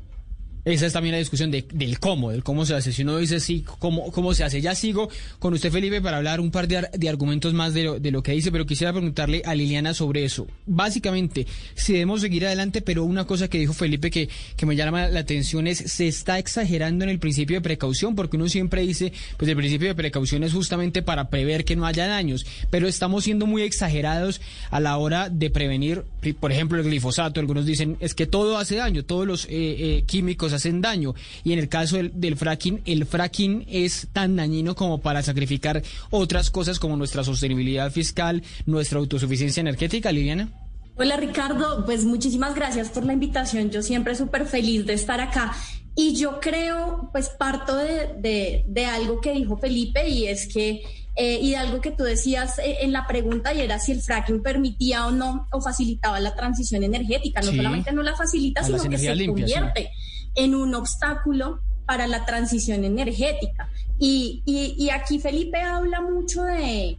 Esa es también la discusión de- del cómo, del cómo se hace. Si uno dice sí, cómo, cómo se hace. Ya sigo con usted, Felipe, para hablar un par de, ar- de argumentos más de lo, de lo que dice, pero quisiera preguntarle a Liliana sobre eso. Básicamente, si debemos seguir adelante, pero una cosa que dijo Felipe que, que me llama la atención es, se está exagerando en el principio de precaución, porque uno siempre dice, pues el principio de precaución es justamente para prever que no haya daños, pero estamos siendo muy exagerados a la hora de prevenir, por ejemplo, el glifosato. Algunos dicen, es que todo hace daño, todos los eh, eh, químicos hacen daño. Y en el caso del, del fracking, el fracking es tan dañino como para sacrificar otras cosas como nuestra sostenibilidad fiscal, nuestra autosuficiencia energética, Liliana. Hola Ricardo, pues muchísimas gracias por la invitación. Yo siempre súper feliz de estar acá. Y yo creo, pues parto de, de- de algo que dijo Felipe y es que, eh, y de algo que tú decías eh, en la pregunta y era si el fracking permitía o no o facilitaba la transición energética. No Sí. solamente no la facilita, sino que se sí. En un obstáculo para la transición energética. Y, y- y aquí Felipe habla mucho de,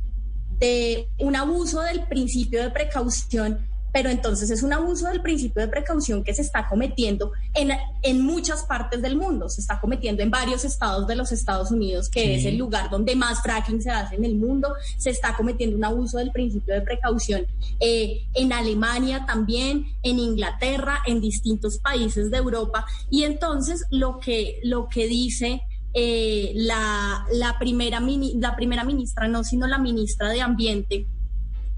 de un abuso del principio de precaución, pero entonces es un abuso del principio de precaución que se está cometiendo en, en muchas partes del mundo. Se está cometiendo en varios estados de los Estados Unidos, que Sí. es el lugar donde más fracking se hace en el mundo. Se está cometiendo un abuso del principio de precaución eh, en Alemania también, en Inglaterra, en distintos países de Europa. Y entonces lo que, lo que dice eh, la, la, primera mini- la primera ministra, no, sino la ministra de Ambiente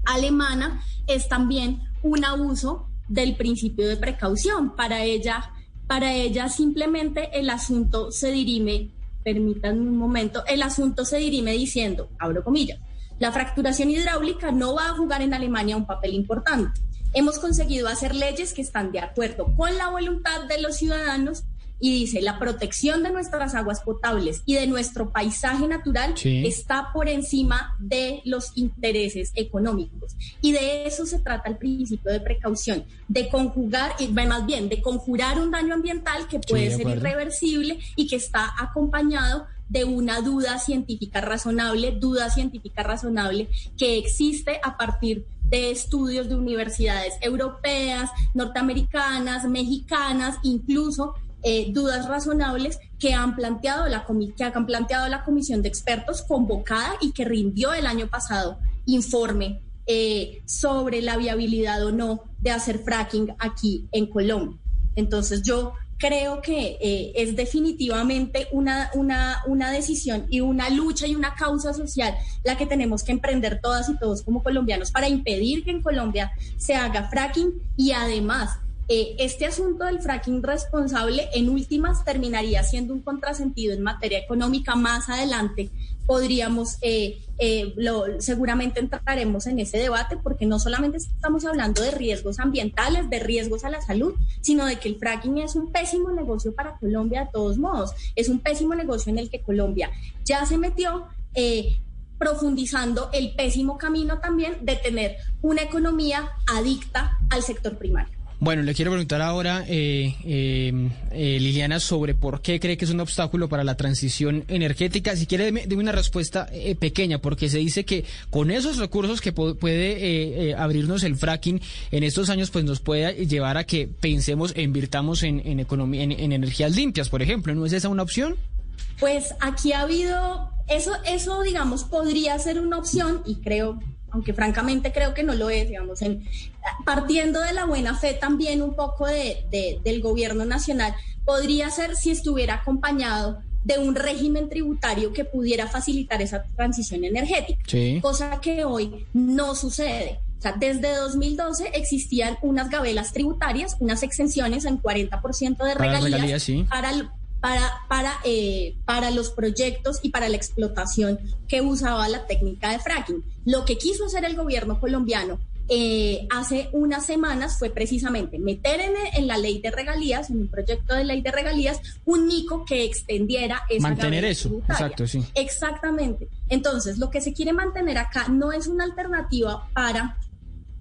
alemana, es también un abuso del principio de precaución. Para ella, para ella simplemente el asunto se dirime, permítanme un momento, el asunto se dirime diciendo, abro comillas, la fracturación hidráulica no va a jugar en Alemania un papel importante. Hemos conseguido hacer leyes que están de acuerdo con la voluntad de los ciudadanos y dice, la protección de nuestras aguas potables y de nuestro paisaje natural Sí. está por encima de los intereses económicos. Y de eso se trata el principio de precaución, de conjugar, más bien, de conjurar un daño ambiental que puede de ser acuerdo. irreversible y que está acompañado de una duda científica razonable, duda científica razonable que existe a partir de estudios de universidades europeas, norteamericanas, mexicanas, incluso eh, dudas razonables que han planteado la que han planteado la comisión de expertos convocada y que rindió el año pasado informe eh, sobre la viabilidad o no de hacer fracking aquí en Colombia. Entonces yo creo que eh, es definitivamente una, una, una decisión y una lucha y una causa social la que tenemos que emprender todas y todos como colombianos para impedir que en Colombia se haga fracking y además eh, este asunto del fracking responsable en últimas terminaría siendo un contrasentido en materia económica más adelante. Podríamos, eh, eh, seguramente entraremos en ese debate porque no solamente estamos hablando de riesgos ambientales, de riesgos a la salud, sino de que el fracking es un pésimo negocio para Colombia de todos modos. Es un pésimo negocio en el que Colombia ya se metió. profundizando el pésimo camino también de tener una economía adicta al sector primario. Bueno, le quiero preguntar ahora, eh, eh, eh, Liliana, sobre por qué cree que es un obstáculo para la transición energética. Si quiere, deme, una respuesta pequeña, porque se dice que con esos recursos que puede abrirnos el fracking en estos años, pues nos puede llevar a que pensemos e invirtamos en, economía, en energías limpias, por ejemplo. ¿No es esa una opción? Pues aquí ha habido, eso, eso digamos, podría ser una opción y creo aunque francamente creo que no lo es, digamos, en, partiendo de la buena fe también un poco de, del gobierno nacional, podría ser si estuviera acompañado de un régimen tributario que pudiera facilitar esa transición energética, cosa que hoy no sucede. O sea, desde 2012 existían unas gabelas tributarias, unas exenciones en 40% de regalías, para, para, para, eh, para los proyectos y para la explotación que usaba la técnica de fracking. Lo que quiso hacer el gobierno colombiano eh, hace unas semanas fue precisamente meter en, en, la ley de regalías, en un proyecto de ley de regalías, un NICO que extendiera esa Mantener eso, exacto, sí. Exactamente. Entonces, lo que se quiere mantener acá no es una alternativa para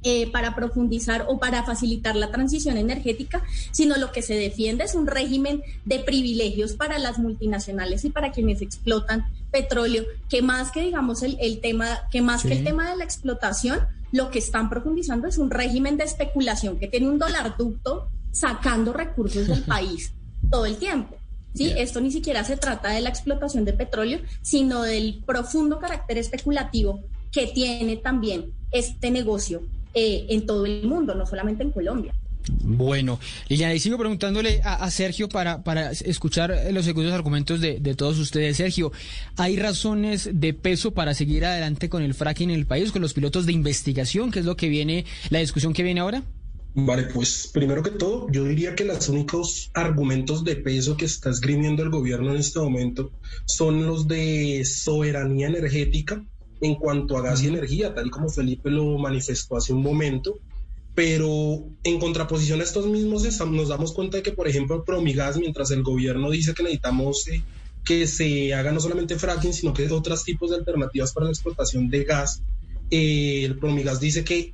eh, para profundizar o para facilitar la transición energética, sino lo que se defiende es un régimen de privilegios para las multinacionales y para quienes explotan petróleo, que más que digamos el, tema, que más que el tema de la explotación, lo que están profundizando es un régimen de especulación que tiene un dólar ducto sacando recursos del país todo el tiempo. ¿sí? Esto ni siquiera se trata de la explotación de petróleo, sino del profundo carácter especulativo que tiene también este negocio eh, en todo el mundo, no solamente en Colombia. Bueno, Liliana, y sigo preguntándole a, Sergio para, para escuchar los segundos argumentos de, todos ustedes. Sergio, ¿hay razones de peso para seguir adelante con el fracking en el país, con los pilotos de investigación, que es lo que viene, la discusión que viene ahora? Vale, pues primero que todo, yo diría que los únicos argumentos de peso que está esgrimiendo el gobierno en este momento son los de soberanía energética en cuanto a gas y energía, tal como Felipe lo manifestó hace un momento. Pero en contraposición a estos mismos, nos damos cuenta de que, por ejemplo, Promigas, mientras el gobierno dice que necesitamos eh, que se haga no solamente fracking, sino que otros tipos de alternativas para la explotación de gas, eh, el Promigas dice que,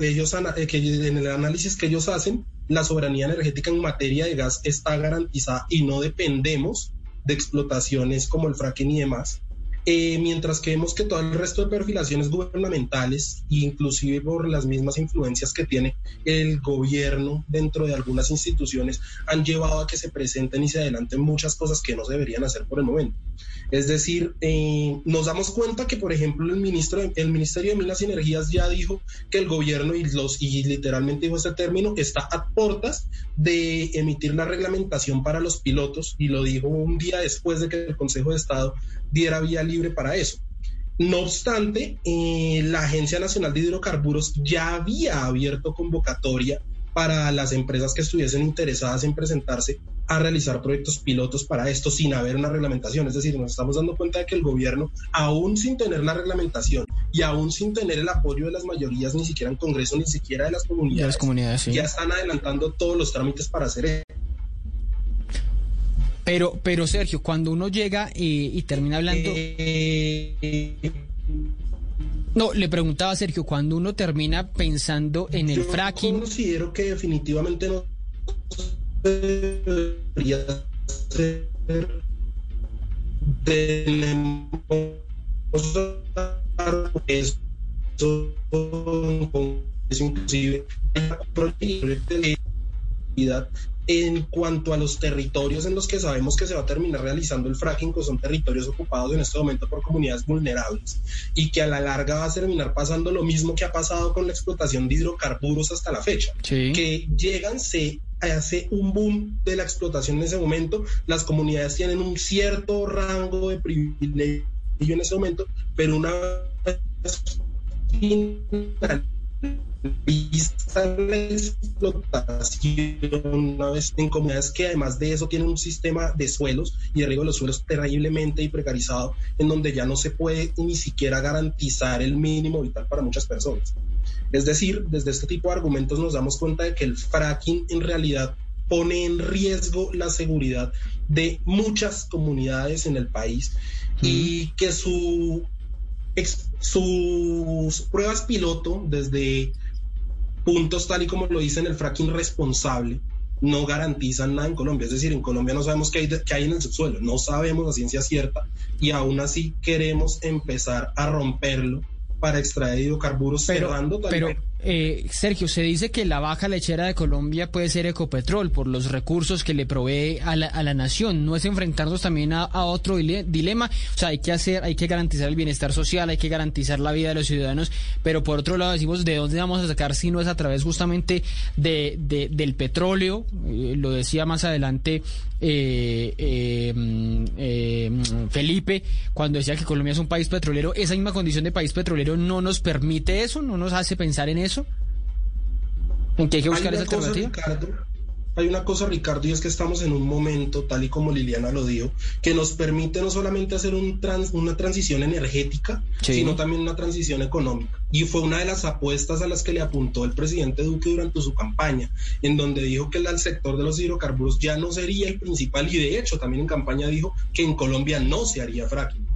ellos, eh, que en el análisis que ellos hacen, la soberanía energética en materia de gas está garantizada y no dependemos de explotaciones como el fracking y demás. Eh, mientras que vemos que todo el resto de perfilaciones gubernamentales, inclusive por las mismas influencias que tiene el gobierno dentro de algunas instituciones, han llevado a que se presenten y se adelanten muchas cosas que no se deberían hacer por el momento. Es decir, eh, nos damos cuenta que, por ejemplo, el, ministro, el Ministerio de Minas y Energías ya dijo que el gobierno, y, los, y literalmente dijo este término, está a puertas de emitir la reglamentación para los pilotos, y lo dijo un día después de que el Consejo de Estado diera vía libre para eso. No obstante, eh, la Agencia Nacional de Hidrocarburos ya había abierto convocatoria para las empresas que estuviesen interesadas en presentarse a realizar proyectos pilotos para esto sin haber una reglamentación. Es decir, nos estamos dando cuenta de que el gobierno, aún sin tener la reglamentación y aún sin tener el apoyo de las mayorías, ni siquiera en Congreso, ni siquiera de las comunidades, comunidades ya están adelantando todos los trámites para hacer eso. Pero, pero Sergio, cuando uno llega y, termina hablando... no, le preguntaba a Sergio, cuando uno termina pensando en el fracking... Yo considero que definitivamente no debería ser... eso inclusive en cuanto a los territorios en los que sabemos que se va a terminar realizando el fracking, que son territorios ocupados en este momento por comunidades vulnerables y que a la larga va a terminar pasando lo mismo que ha pasado con la explotación de hidrocarburos hasta la fecha, que llegan, se hace un boom de la explotación en ese momento, las comunidades tienen un cierto rango de privilegio en ese momento, pero una vez vista la explotación una vez en comunidades que además de eso tienen un sistema de suelos y de riego de los suelos terriblemente y precarizado en donde ya no se puede ni siquiera garantizar el mínimo vital para muchas personas. Es decir, desde este tipo de argumentos nos damos cuenta de que el fracking en realidad pone en riesgo la seguridad de muchas comunidades en el país y que su, sus pruebas piloto desde puntos tal y como lo dice en el fracking responsable no garantizan nada en Colombia. Es decir, en Colombia no sabemos qué hay, qué hay en el subsuelo, no sabemos la ciencia cierta y aún así queremos empezar a romperlo para extraer hidrocarburos Pero, cerrando tal pero eh, Sergio, se dice que la baja lechera de Colombia puede ser Ecopetrol por los recursos que le provee a la, a la nación. ¿No es enfrentarnos también a, a otro dile- dilema? O sea, hay que hacer, hay que garantizar el bienestar social, hay que garantizar la vida de los ciudadanos, pero por otro lado decimos, ¿de dónde vamos a sacar si no es a través justamente de, de- del petróleo? Eh, lo decía más adelante eh, eh, mm, eh, Felipe, cuando decía que Colombia es un país petrolero, esa misma condición de país petrolero no nos permite eso, no nos hace pensar en eso. ¿En qué hay que buscar Hay esa una cosa, alternativa? Ricardo, hay una cosa, Ricardo, y es que estamos en un momento, tal y como Liliana lo dijo, que nos permite no solamente hacer un trans- una transición energética, Sí. sino también una transición económica. Y fue una de las apuestas a las que le apuntó el presidente Duque durante su campaña, en donde dijo que el, el sector de los hidrocarburos ya no sería el principal, y de hecho también en campaña dijo que en Colombia no se haría fracking.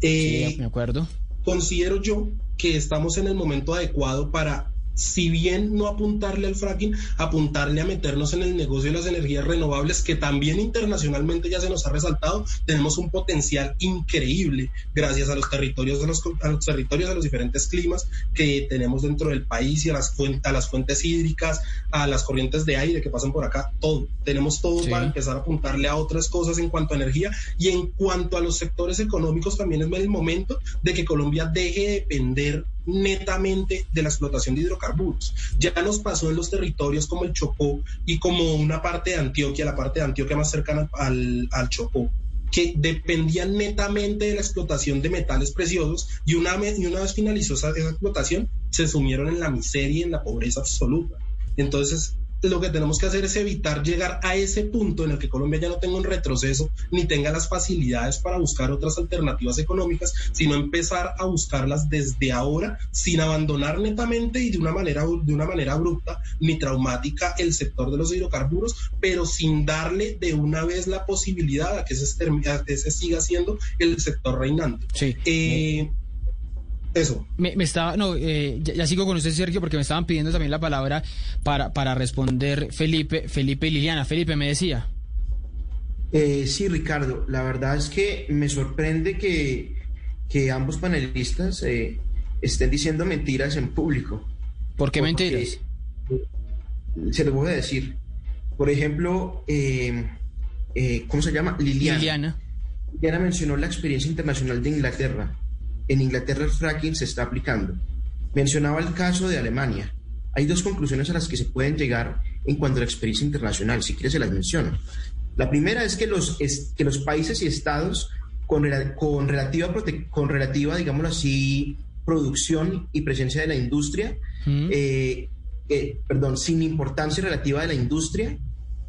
Eh, Sí, me acuerdo. considero yo que estamos en el momento adecuado para, si bien no apuntarle al fracking, apuntarle a meternos en el negocio de las energías renovables, que también internacionalmente ya se nos ha resaltado, tenemos un potencial increíble gracias a los territorios, a los, a los territorios, a los diferentes climas que tenemos dentro del país y a las, fuentes, a las fuentes hídricas, a las corrientes de aire que pasan por acá, todo. Tenemos todo Sí. para empezar a apuntarle a otras cosas en cuanto a energía y en cuanto a los sectores económicos también es el momento de que Colombia deje de depender netamente de la explotación de hidrocarburos. Ya nos pasó en los territorios como el Chocó y como una parte de Antioquia, la parte de Antioquia más cercana al, al Chocó que dependían netamente de la explotación de metales preciosos y una, y una vez finalizó esa, esa explotación, se sumieron en la miseria y en la pobreza absoluta. Entonces, lo que tenemos que hacer es evitar llegar a ese punto en el que Colombia ya no tenga un retroceso ni tenga las facilidades para buscar otras alternativas económicas, sino empezar a buscarlas desde ahora sin abandonar netamente y de una manera, de una manera abrupta ni traumática el sector de los hidrocarburos, pero sin darle de una vez la posibilidad a que ese, term- a que ese siga siendo el sector reinante. Sí. Eh, eso. Me, me estaba, no, eh, ya, ya sigo con usted, Sergio, porque me estaban pidiendo también la palabra para, para responder Felipe, Felipe y Liliana. Felipe me decía. Eh, sí, Ricardo, la verdad es que me sorprende que, que ambos panelistas eh, estén diciendo mentiras en público. ¿Por qué Porque- mentiras? Se lo voy a decir. Por ejemplo, eh, eh, ¿cómo se llama? Liliana. Liliana. Liliana mencionó la experiencia internacional de Inglaterra. En Inglaterra el fracking se está aplicando. Mencionaba el caso de Alemania. Hay dos conclusiones a las que se pueden llegar en cuanto a la experiencia internacional. Si quieres, se las menciono. La primera es que los, es- que los países y estados con, con, relativa, con relativa, digámoslo así, producción y presencia de la industria, Mm. eh, eh, perdón, sin importancia relativa de la industria,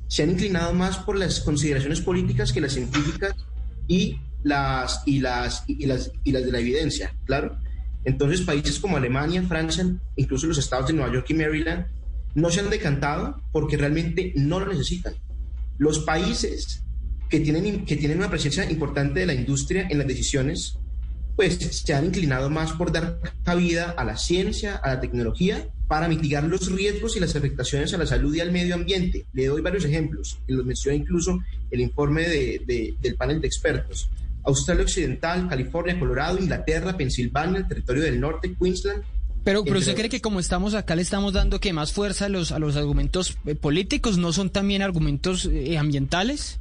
se han inclinado más por las consideraciones políticas que las científicas y las, y las, y las, y las de la evidencia, claro. Entonces, países como Alemania, Francia, incluso los estados de Nueva York y Maryland, no se han decantado porque realmente no lo necesitan. Los países que tienen, que tienen una presencia importante de la industria en las decisiones, pues se han inclinado más por dar cabida a la ciencia, a la tecnología, para mitigar los riesgos y las afectaciones a la salud y al medio ambiente. Le doy varios ejemplos, y los menciona incluso el informe de- de- del panel de expertos. Australia Occidental, California, Colorado, Inglaterra, Pensilvania, el territorio del norte, Queensland, Pero, pero usted cree que como estamos acá le estamos dando que más fuerza a los, a los argumentos eh, políticos, ¿no son también argumentos eh, ambientales?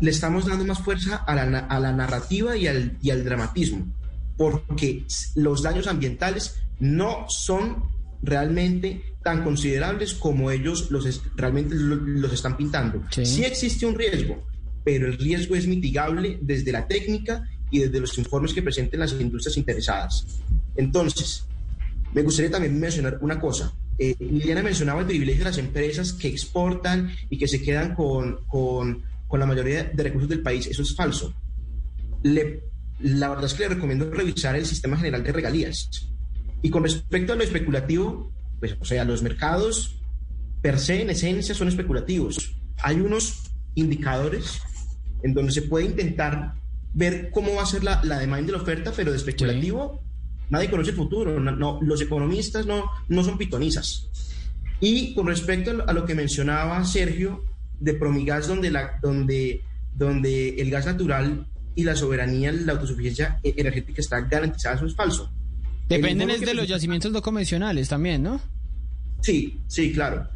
le estamos dando más fuerza a la, a la narrativa y al, y al dramatismo, porque los daños ambientales no son realmente tan considerables como ellos los es- realmente lo- los están pintando. Sí. sí existe un riesgo, pero el riesgo es mitigable desde la técnica y desde los informes que presenten las industrias interesadas. Entonces, Me gustaría también mencionar una cosa. Eh, Liliana mencionaba el privilegio de las empresas que exportan y que se quedan con, con, con la mayoría de recursos del país. Eso es falso. Le, la verdad es que le recomiendo revisar el sistema general de regalías. Y con respecto a lo especulativo, pues, o sea, los mercados per se, en esencia, son especulativos. Hay unos indicadores en donde se puede intentar ver cómo va a ser la, la demanda de la oferta, pero de especulativo nadie conoce el futuro, no, no, los economistas no, no son pitonizas. Y con respecto a lo que mencionaba Sergio de Promigas, donde, la, donde, donde el gas natural y la soberanía, la autosuficiencia e-, energética está garantizada, eso es falso. Dependen es de los yacimientos no convencionales también, ¿no? Sí, sí, claro.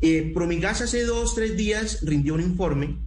Eh, Promigas hace dos, tres días rindió un informe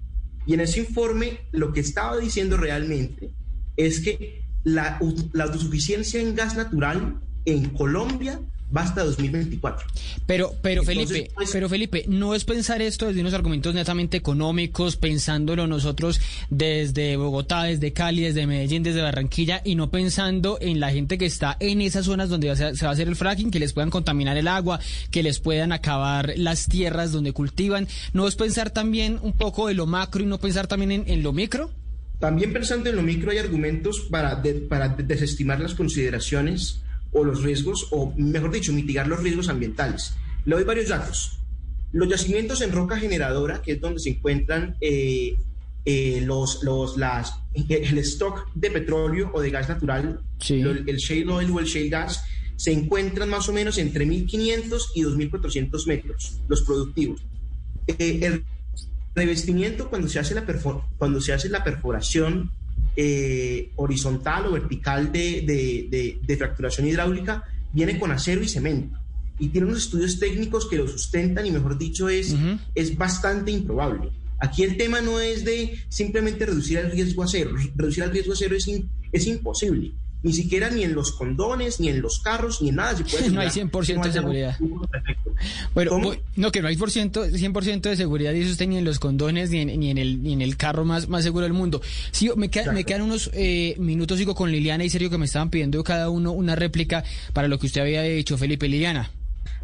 y en ese informe lo que estaba diciendo realmente es que la, autosuficiencia en gas natural en Colombia va hasta 2024. Pero, pero Felipe, pues, pero Felipe, no es pensar esto desde unos argumentos netamente económicos, pensándolo nosotros desde Bogotá, desde Cali, desde Medellín, desde Barranquilla, y no pensando en la gente que está en esas zonas donde se va a hacer el fracking, que les puedan contaminar el agua, que les puedan acabar las tierras donde cultivan. ¿No es pensar también un poco de lo macro y no pensar también en, en lo micro? También pensando en lo micro hay argumentos para, para desestimar las consideraciones o los riesgos, o mejor dicho, mitigar los riesgos ambientales. Le doy varios datos. Los yacimientos en roca generadora, que es donde se encuentran eh, eh, los, los, las, el stock de petróleo o de gas natural, el shale oil o el shale gas, se encuentran más o menos entre 1.500 y 2.400 metros, los productivos. Eh, el revestimiento, cuando se hace la, cuando se hace la perforación eh, horizontal o vertical de, de, fracturación hidráulica viene con acero y cemento. Y tiene unos estudios técnicos que lo sustentan y, mejor dicho, es, es bastante improbable. Aquí el tema no es de simplemente reducir el riesgo a cero. Reducir el riesgo a cero es, es imposible ni siquiera ni en los condones, ni en los carros, ni en nada se puede No hay 100% de seguridad. Bueno, no, que no hay 100%, de seguridad, y eso usted ni en los condones, ni en, ni en, el, ni en el carro más, más seguro del mundo. Sí, me, me quedan unos eh, minutos, sigo con Liliana y Sergio, que me estaban pidiendo cada uno una réplica para lo que usted había dicho, Felipe. Liliana.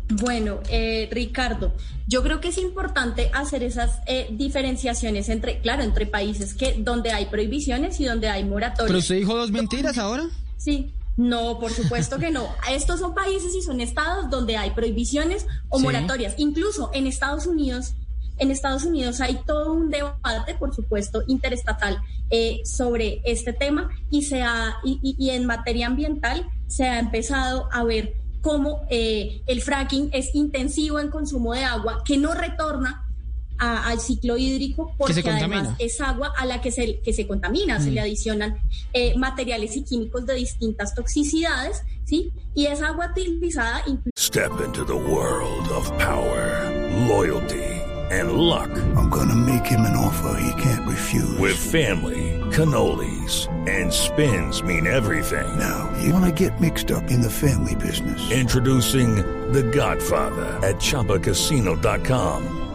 Bueno, eh, Ricardo, yo creo que es importante hacer esas eh, diferenciaciones entre, claro, entre países que donde hay prohibiciones y donde hay moratorias. ¿Pero usted dijo dos mentiras ahora? Sí. No, por supuesto que no. Estos son países y son estados donde hay prohibiciones o moratorias. Incluso en Estados Unidos, en Estados Unidos hay todo un debate, por supuesto, interestatal eh, sobre este tema y se ha, y, en materia ambiental se ha empezado a ver cómo eh, el fracking es intensivo en consumo de agua, que no retorna al ciclo hídrico porque además es agua a la que se, que se contamina, se le mm. adicionan eh, materiales y químicos de distintas toxicidades, ¿sí? Y esa agua utilizada... Step into the world of power, loyalty and luck. I'm gonna make him an offer he can't refuse. With family, cannolis and spins mean everything. Now, you wanna get mixed up in the family business. Introducing The Godfather at ChumbaCasino.com.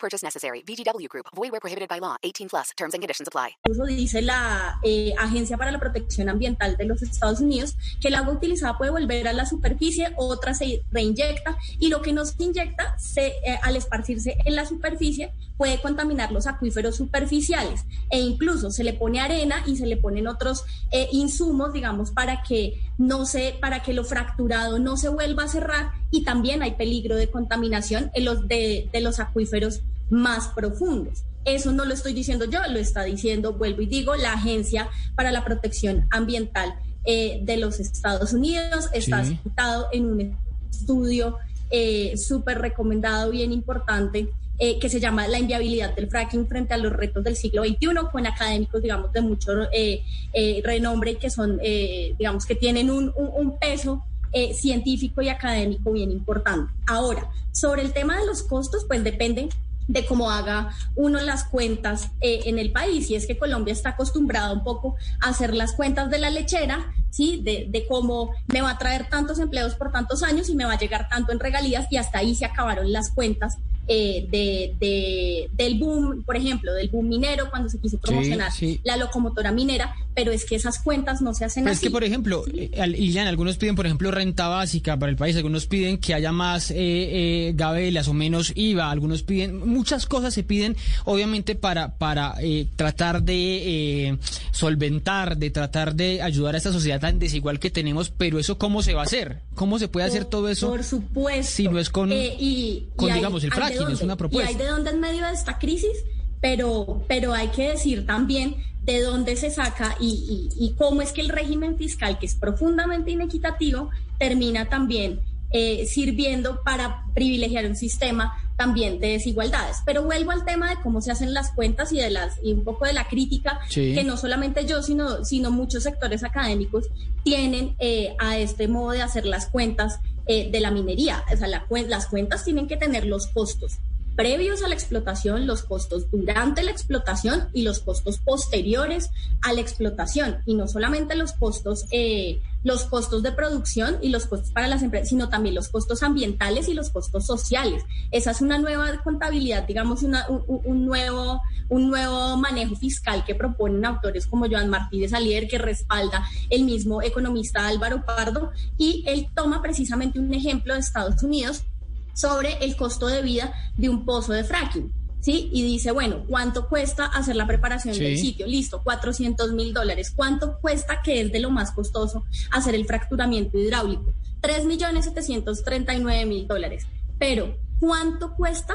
Purchase necessary. VGW Group. Void where prohibited by law. 18 plus. Terms and conditions apply. Incluso dice la eh, Agencia para la Protección Ambiental de los Estados Unidos que el agua utilizada puede volver a la superficie, otra se reinyecta y lo que no inyecta eh, al esparcirse en la superficie puede contaminar los acuíferos superficiales e incluso se le pone arena y se le ponen otros eh, insumos, digamos, para que no se, para que lo fracturado no se vuelva a cerrar y también hay peligro de contaminación en los de, de los acuíferos más profundos. Eso no lo estoy diciendo yo, lo está diciendo, vuelvo y digo, la Agencia para la Protección Ambiental eh, de los Estados Unidos. Está citado en un estudio eh, súper recomendado, bien importante, eh, que se llama La inviabilidad del fracking frente a los retos del siglo XXI, con académicos, digamos, de mucho eh, eh, renombre que son, digamos, que tienen un, un peso científico y académico bien importante. Ahora, sobre el tema de los costos, pues depende de cómo haga uno las cuentas eh, en el país. Y es que Colombia está acostumbrada un poco a hacer las cuentas de la lechera, ¿sí? De, de, cómo me va a traer tantos empleos por tantos años y me va a llegar tanto en regalías y hasta ahí se acabaron las cuentas eh, de, de- del boom, por ejemplo, del boom minero, cuando se quiso promocionar sí. la locomotora minera, pero es que esas cuentas no se hacen Pero es así. que, por ejemplo, eh, Liliana, algunos piden, por ejemplo, renta básica para el país, algunos piden que haya más eh, eh, gabelas o menos IVA, algunos piden, muchas cosas se piden, obviamente, para, para eh, tratar de eh, solventar, de tratar de ayudar a esta sociedad tan desigual que tenemos, pero eso cómo se va a hacer, cómo se puede hacer todo eso. Por supuesto. Si no es con, Eh, y, con y hay- digamos, el fracking, es una propuesta. Y hay de dónde en medio de esta crisis, pero, pero hay que decir también de dónde se saca y, y- y cómo es que el régimen fiscal, que es profundamente inequitativo, termina también eh, sirviendo para privilegiar un sistema también de desigualdades. Pero vuelvo al tema de cómo se hacen las cuentas y de las y un poco de la crítica Sí. que no solamente yo, sino, sino muchos sectores académicos tienen eh, a este modo de hacer las cuentas eh, de la minería. O sea, la las cuentas tienen que tener los costos previos a la explotación, los costos durante la explotación y los costos posteriores a la explotación. Y no solamente los costos, eh, los costos de producción y los costos para las empresas, sino también los costos ambientales y los costos sociales. Esa es una nueva contabilidad, digamos, una- un, un- nuevo, un nuevo manejo fiscal que proponen autores como Joan Martí de Salier, que respalda el mismo economista Álvaro Pardo, y él toma precisamente un ejemplo de Estados Unidos sobre el costo de vida de un pozo de fracking. ¿Sí? Y dice, bueno, ¿cuánto cuesta hacer la preparación Sí. del sitio? Listo, 400 mil dólares. ¿Cuánto cuesta, que es de lo más costoso, hacer el fracturamiento hidráulico? 3 millones 739 mil dólares. Pero, ¿cuánto cuesta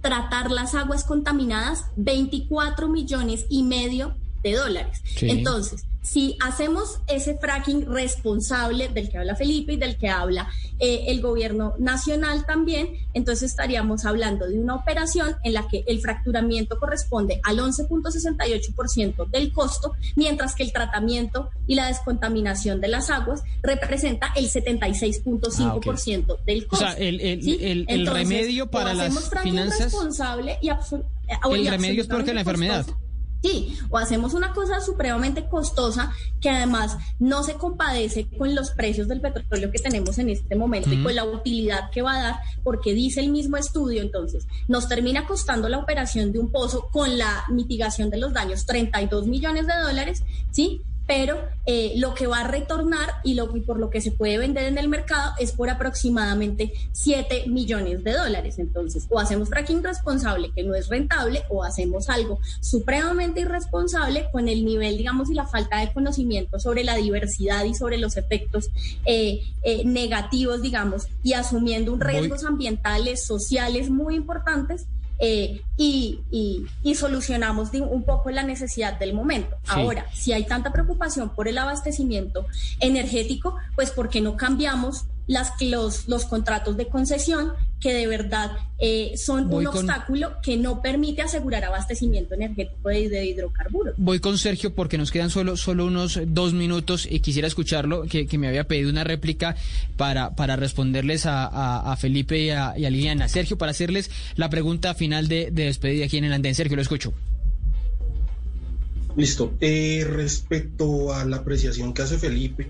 tratar las aguas contaminadas? 24 millones y medio de dólares. Sí. Entonces, si hacemos ese fracking responsable del que habla Felipe y del que habla eh, el gobierno nacional también, entonces estaríamos hablando de una operación en la que el fracturamiento corresponde al 11.68% del costo, mientras que el tratamiento y la descontaminación de las aguas representa el 76.5% del O costo. sea, el, el, ¿sí? el- el Entonces, remedio o para las finanzas... responsable y o El remedio es peor que la enfermedad. costoso. Sí, o hacemos una cosa supremamente costosa que además no se compadece con los precios del petróleo que tenemos en este momento y con la utilidad que va a dar, porque dice el mismo estudio, entonces, nos termina costando la operación de un pozo con la mitigación de los daños 32 millones de dólares, ¿sí? Pero eh, lo que va a retornar y, lo, y por lo que se puede vender en el mercado es por aproximadamente 7 millones de dólares. Entonces, o hacemos fracking responsable que no es rentable, o hacemos algo supremamente irresponsable con el nivel, digamos, y la falta de conocimiento sobre la diversidad y sobre los efectos eh, eh, negativos, digamos, y asumiendo un riesgos ambientales, sociales muy importantes. Eh, y, y- y solucionamos un poco la necesidad del momento. Sí. Ahora, si hay tanta preocupación por el abastecimiento energético, pues ¿por qué no cambiamos las, los, los contratos de concesión que de verdad eh, son Voy un con- obstáculo que no permite asegurar abastecimiento energético de, de hidrocarburos? Voy con Sergio porque nos quedan solo, solo unos dos minutos y quisiera escucharlo, que, que me había pedido una réplica para, para responderles a, a- a Felipe y a, y a Liliana. Sergio, para hacerles la pregunta final de, de despedida aquí en el andén. Sergio, lo escucho. Listo. Eh, respecto a la apreciación que hace Felipe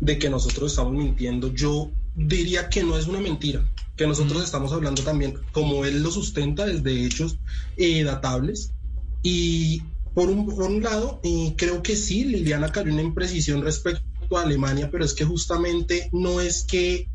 de que nosotros estamos mintiendo, yo diría que no es una mentira, que nosotros estamos hablando también, como él lo sustenta, desde hechos eh, datables. Y por un, por un lado, creo que sí, Liliana cayó en una imprecisión respecto a Alemania, pero es que justamente no es que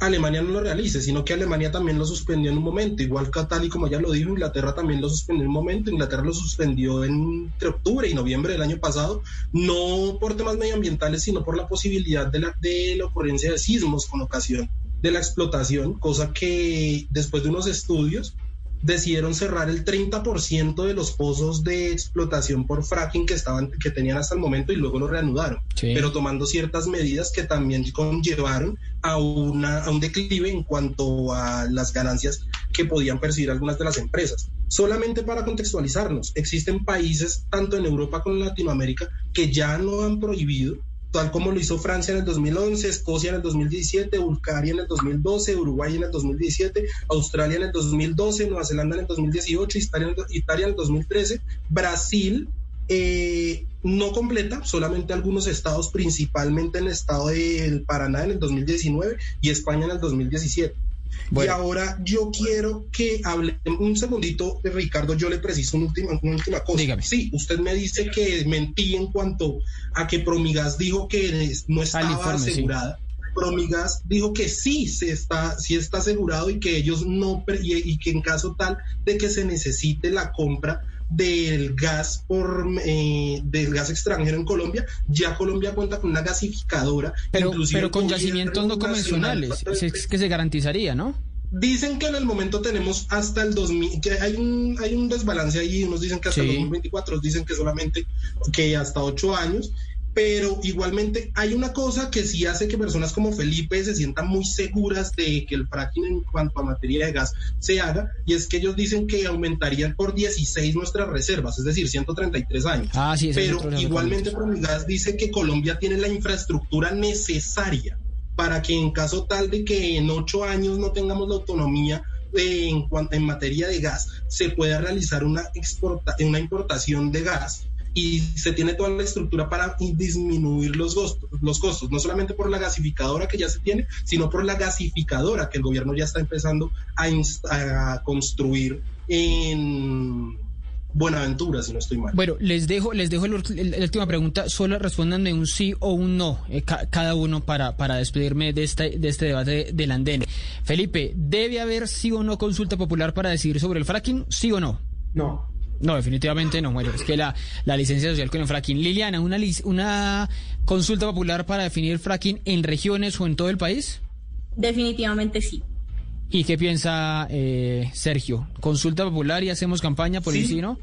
Alemania no lo realice, sino que Alemania también lo suspendió en un momento, igual que tal y como ya lo dijo, Inglaterra también lo suspendió en un momento, Inglaterra lo suspendió en- entre octubre y noviembre del año pasado, no por temas medioambientales, sino por la posibilidad de la, de la ocurrencia de sismos con ocasión de la explotación, cosa que después de unos estudios decidieron cerrar el 30% de los pozos de explotación por fracking que estaban que tenían hasta el momento y luego lo reanudaron, Sí. pero tomando ciertas medidas que también conllevaron a una a un declive en cuanto a las ganancias que podían percibir algunas de las empresas. Solamente para contextualizarnos, existen países tanto en Europa como en Latinoamérica que ya no han prohibido tal como lo hizo Francia en el 2011, Escocia en el 2017, Bulgaria en el 2012, Uruguay en el 2017, Australia en el 2012, Nueva Zelanda en el 2018, Italia en el, Italia en el 2013, Brasil eh, no completa, solamente algunos estados, principalmente en el estado del Paraná en el 2019 y España en el 2017. Y ahora yo quiero que hable un segundito, Ricardo, yo le preciso una última, una última cosa. Dígame. Sí, usted me dice que mentí en cuanto a que Promigas dijo que no estaba informe, sí. asegurada. Promigas dijo que sí se está, sí está asegurado y que ellos no y que en caso tal de que se necesite la compra del gas por eh, del gas extranjero en Colombia, ya Colombia cuenta con una gasificadora, Pero, inclusive pero el con yacimientos no convencionales, es que se garantizaría, ¿no? Dicen que en el momento tenemos hasta el 2000, que hay un, hay un desbalance allí, unos dicen que hasta el Sí. 2024, otros dicen que solamente que hasta ocho años, pero igualmente hay una cosa que sí hace que personas como Felipe se sientan muy seguras de que el fracking en cuanto a materia de gas se haga, y es que ellos dicen que aumentarían por 16 nuestras reservas, es decir, 133 años. Ah, sí, pero igualmente. Promigas dice que Colombia tiene la infraestructura necesaria para que en caso tal de que en ocho años no tengamos la autonomía eh, en cuanto en materia de gas, se pueda realizar una, exporta, una importación de gas y se tiene toda la estructura para disminuir los costos, los costos, no solamente por la gasificadora que ya se tiene, sino por la gasificadora que el gobierno ya está empezando a, construir en Buenaventura, si no estoy mal. Bueno, les dejo, les dejo la última pregunta. Solo respóndanme un sí o un no, eh, ca- cada uno para, para despedirme de este, de este debate del andén. Felipe, ¿debe haber sí o no consulta popular para decidir sobre el fracking? ¿Sí o no? No. No, definitivamente no. Bueno, es que la, la licencia social con el fracking. Liliana, ¿una, ¿una consulta popular para definir fracking en regiones o en todo el país? Definitivamente sí. ¿Y qué piensa eh, Sergio? ¿Consulta popular y hacemos campaña por el Sí. sí, no?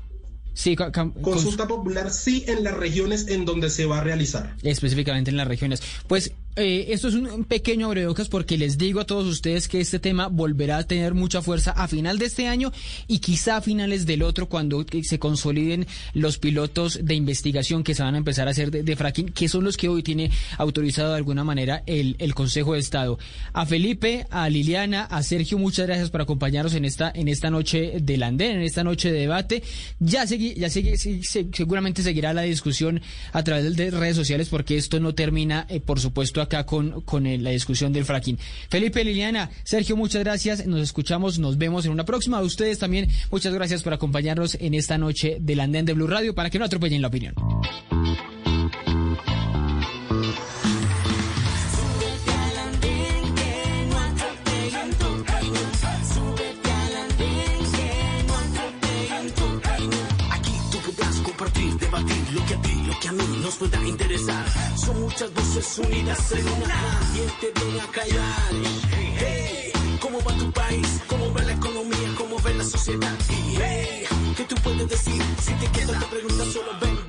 Sí, ca- cam- Consulta popular sí en las regiones en donde se va a realizar. específicamente en las regiones. Pues eh, esto es un pequeño abrebocas porque les digo a todos ustedes que este tema volverá a tener mucha fuerza a final de este año y quizá a finales del otro cuando se consoliden los pilotos de investigación que se van a empezar a hacer de, fracking, que son los que hoy tiene autorizado de alguna manera el, el Consejo de Estado. A Felipe, a Liliana, a Sergio, muchas gracias por acompañarnos en esta, en esta noche del andén, en esta noche de debate. Ya, segui- ya segui- se- seguramente seguirá la discusión a través de redes sociales porque esto no termina, eh, por supuesto, acá con, con eh, la discusión del fracking. Felipe, Liliana, Sergio, muchas gracias. Nos escuchamos, nos vemos en una próxima. A ustedes también, muchas gracias por acompañarnos en esta noche del andén de Blue Radio para que no atropellen la opinión. Nos pueda interesar. Son muchas voces unidas en una. ¿Quién te viene a callar? Hey, ¿cómo va tu país? ¿Cómo va la economía? ¿Cómo va la sociedad? Hey, ¿qué tú puedes decir? Si te quedas te preguntas solo ven, ven.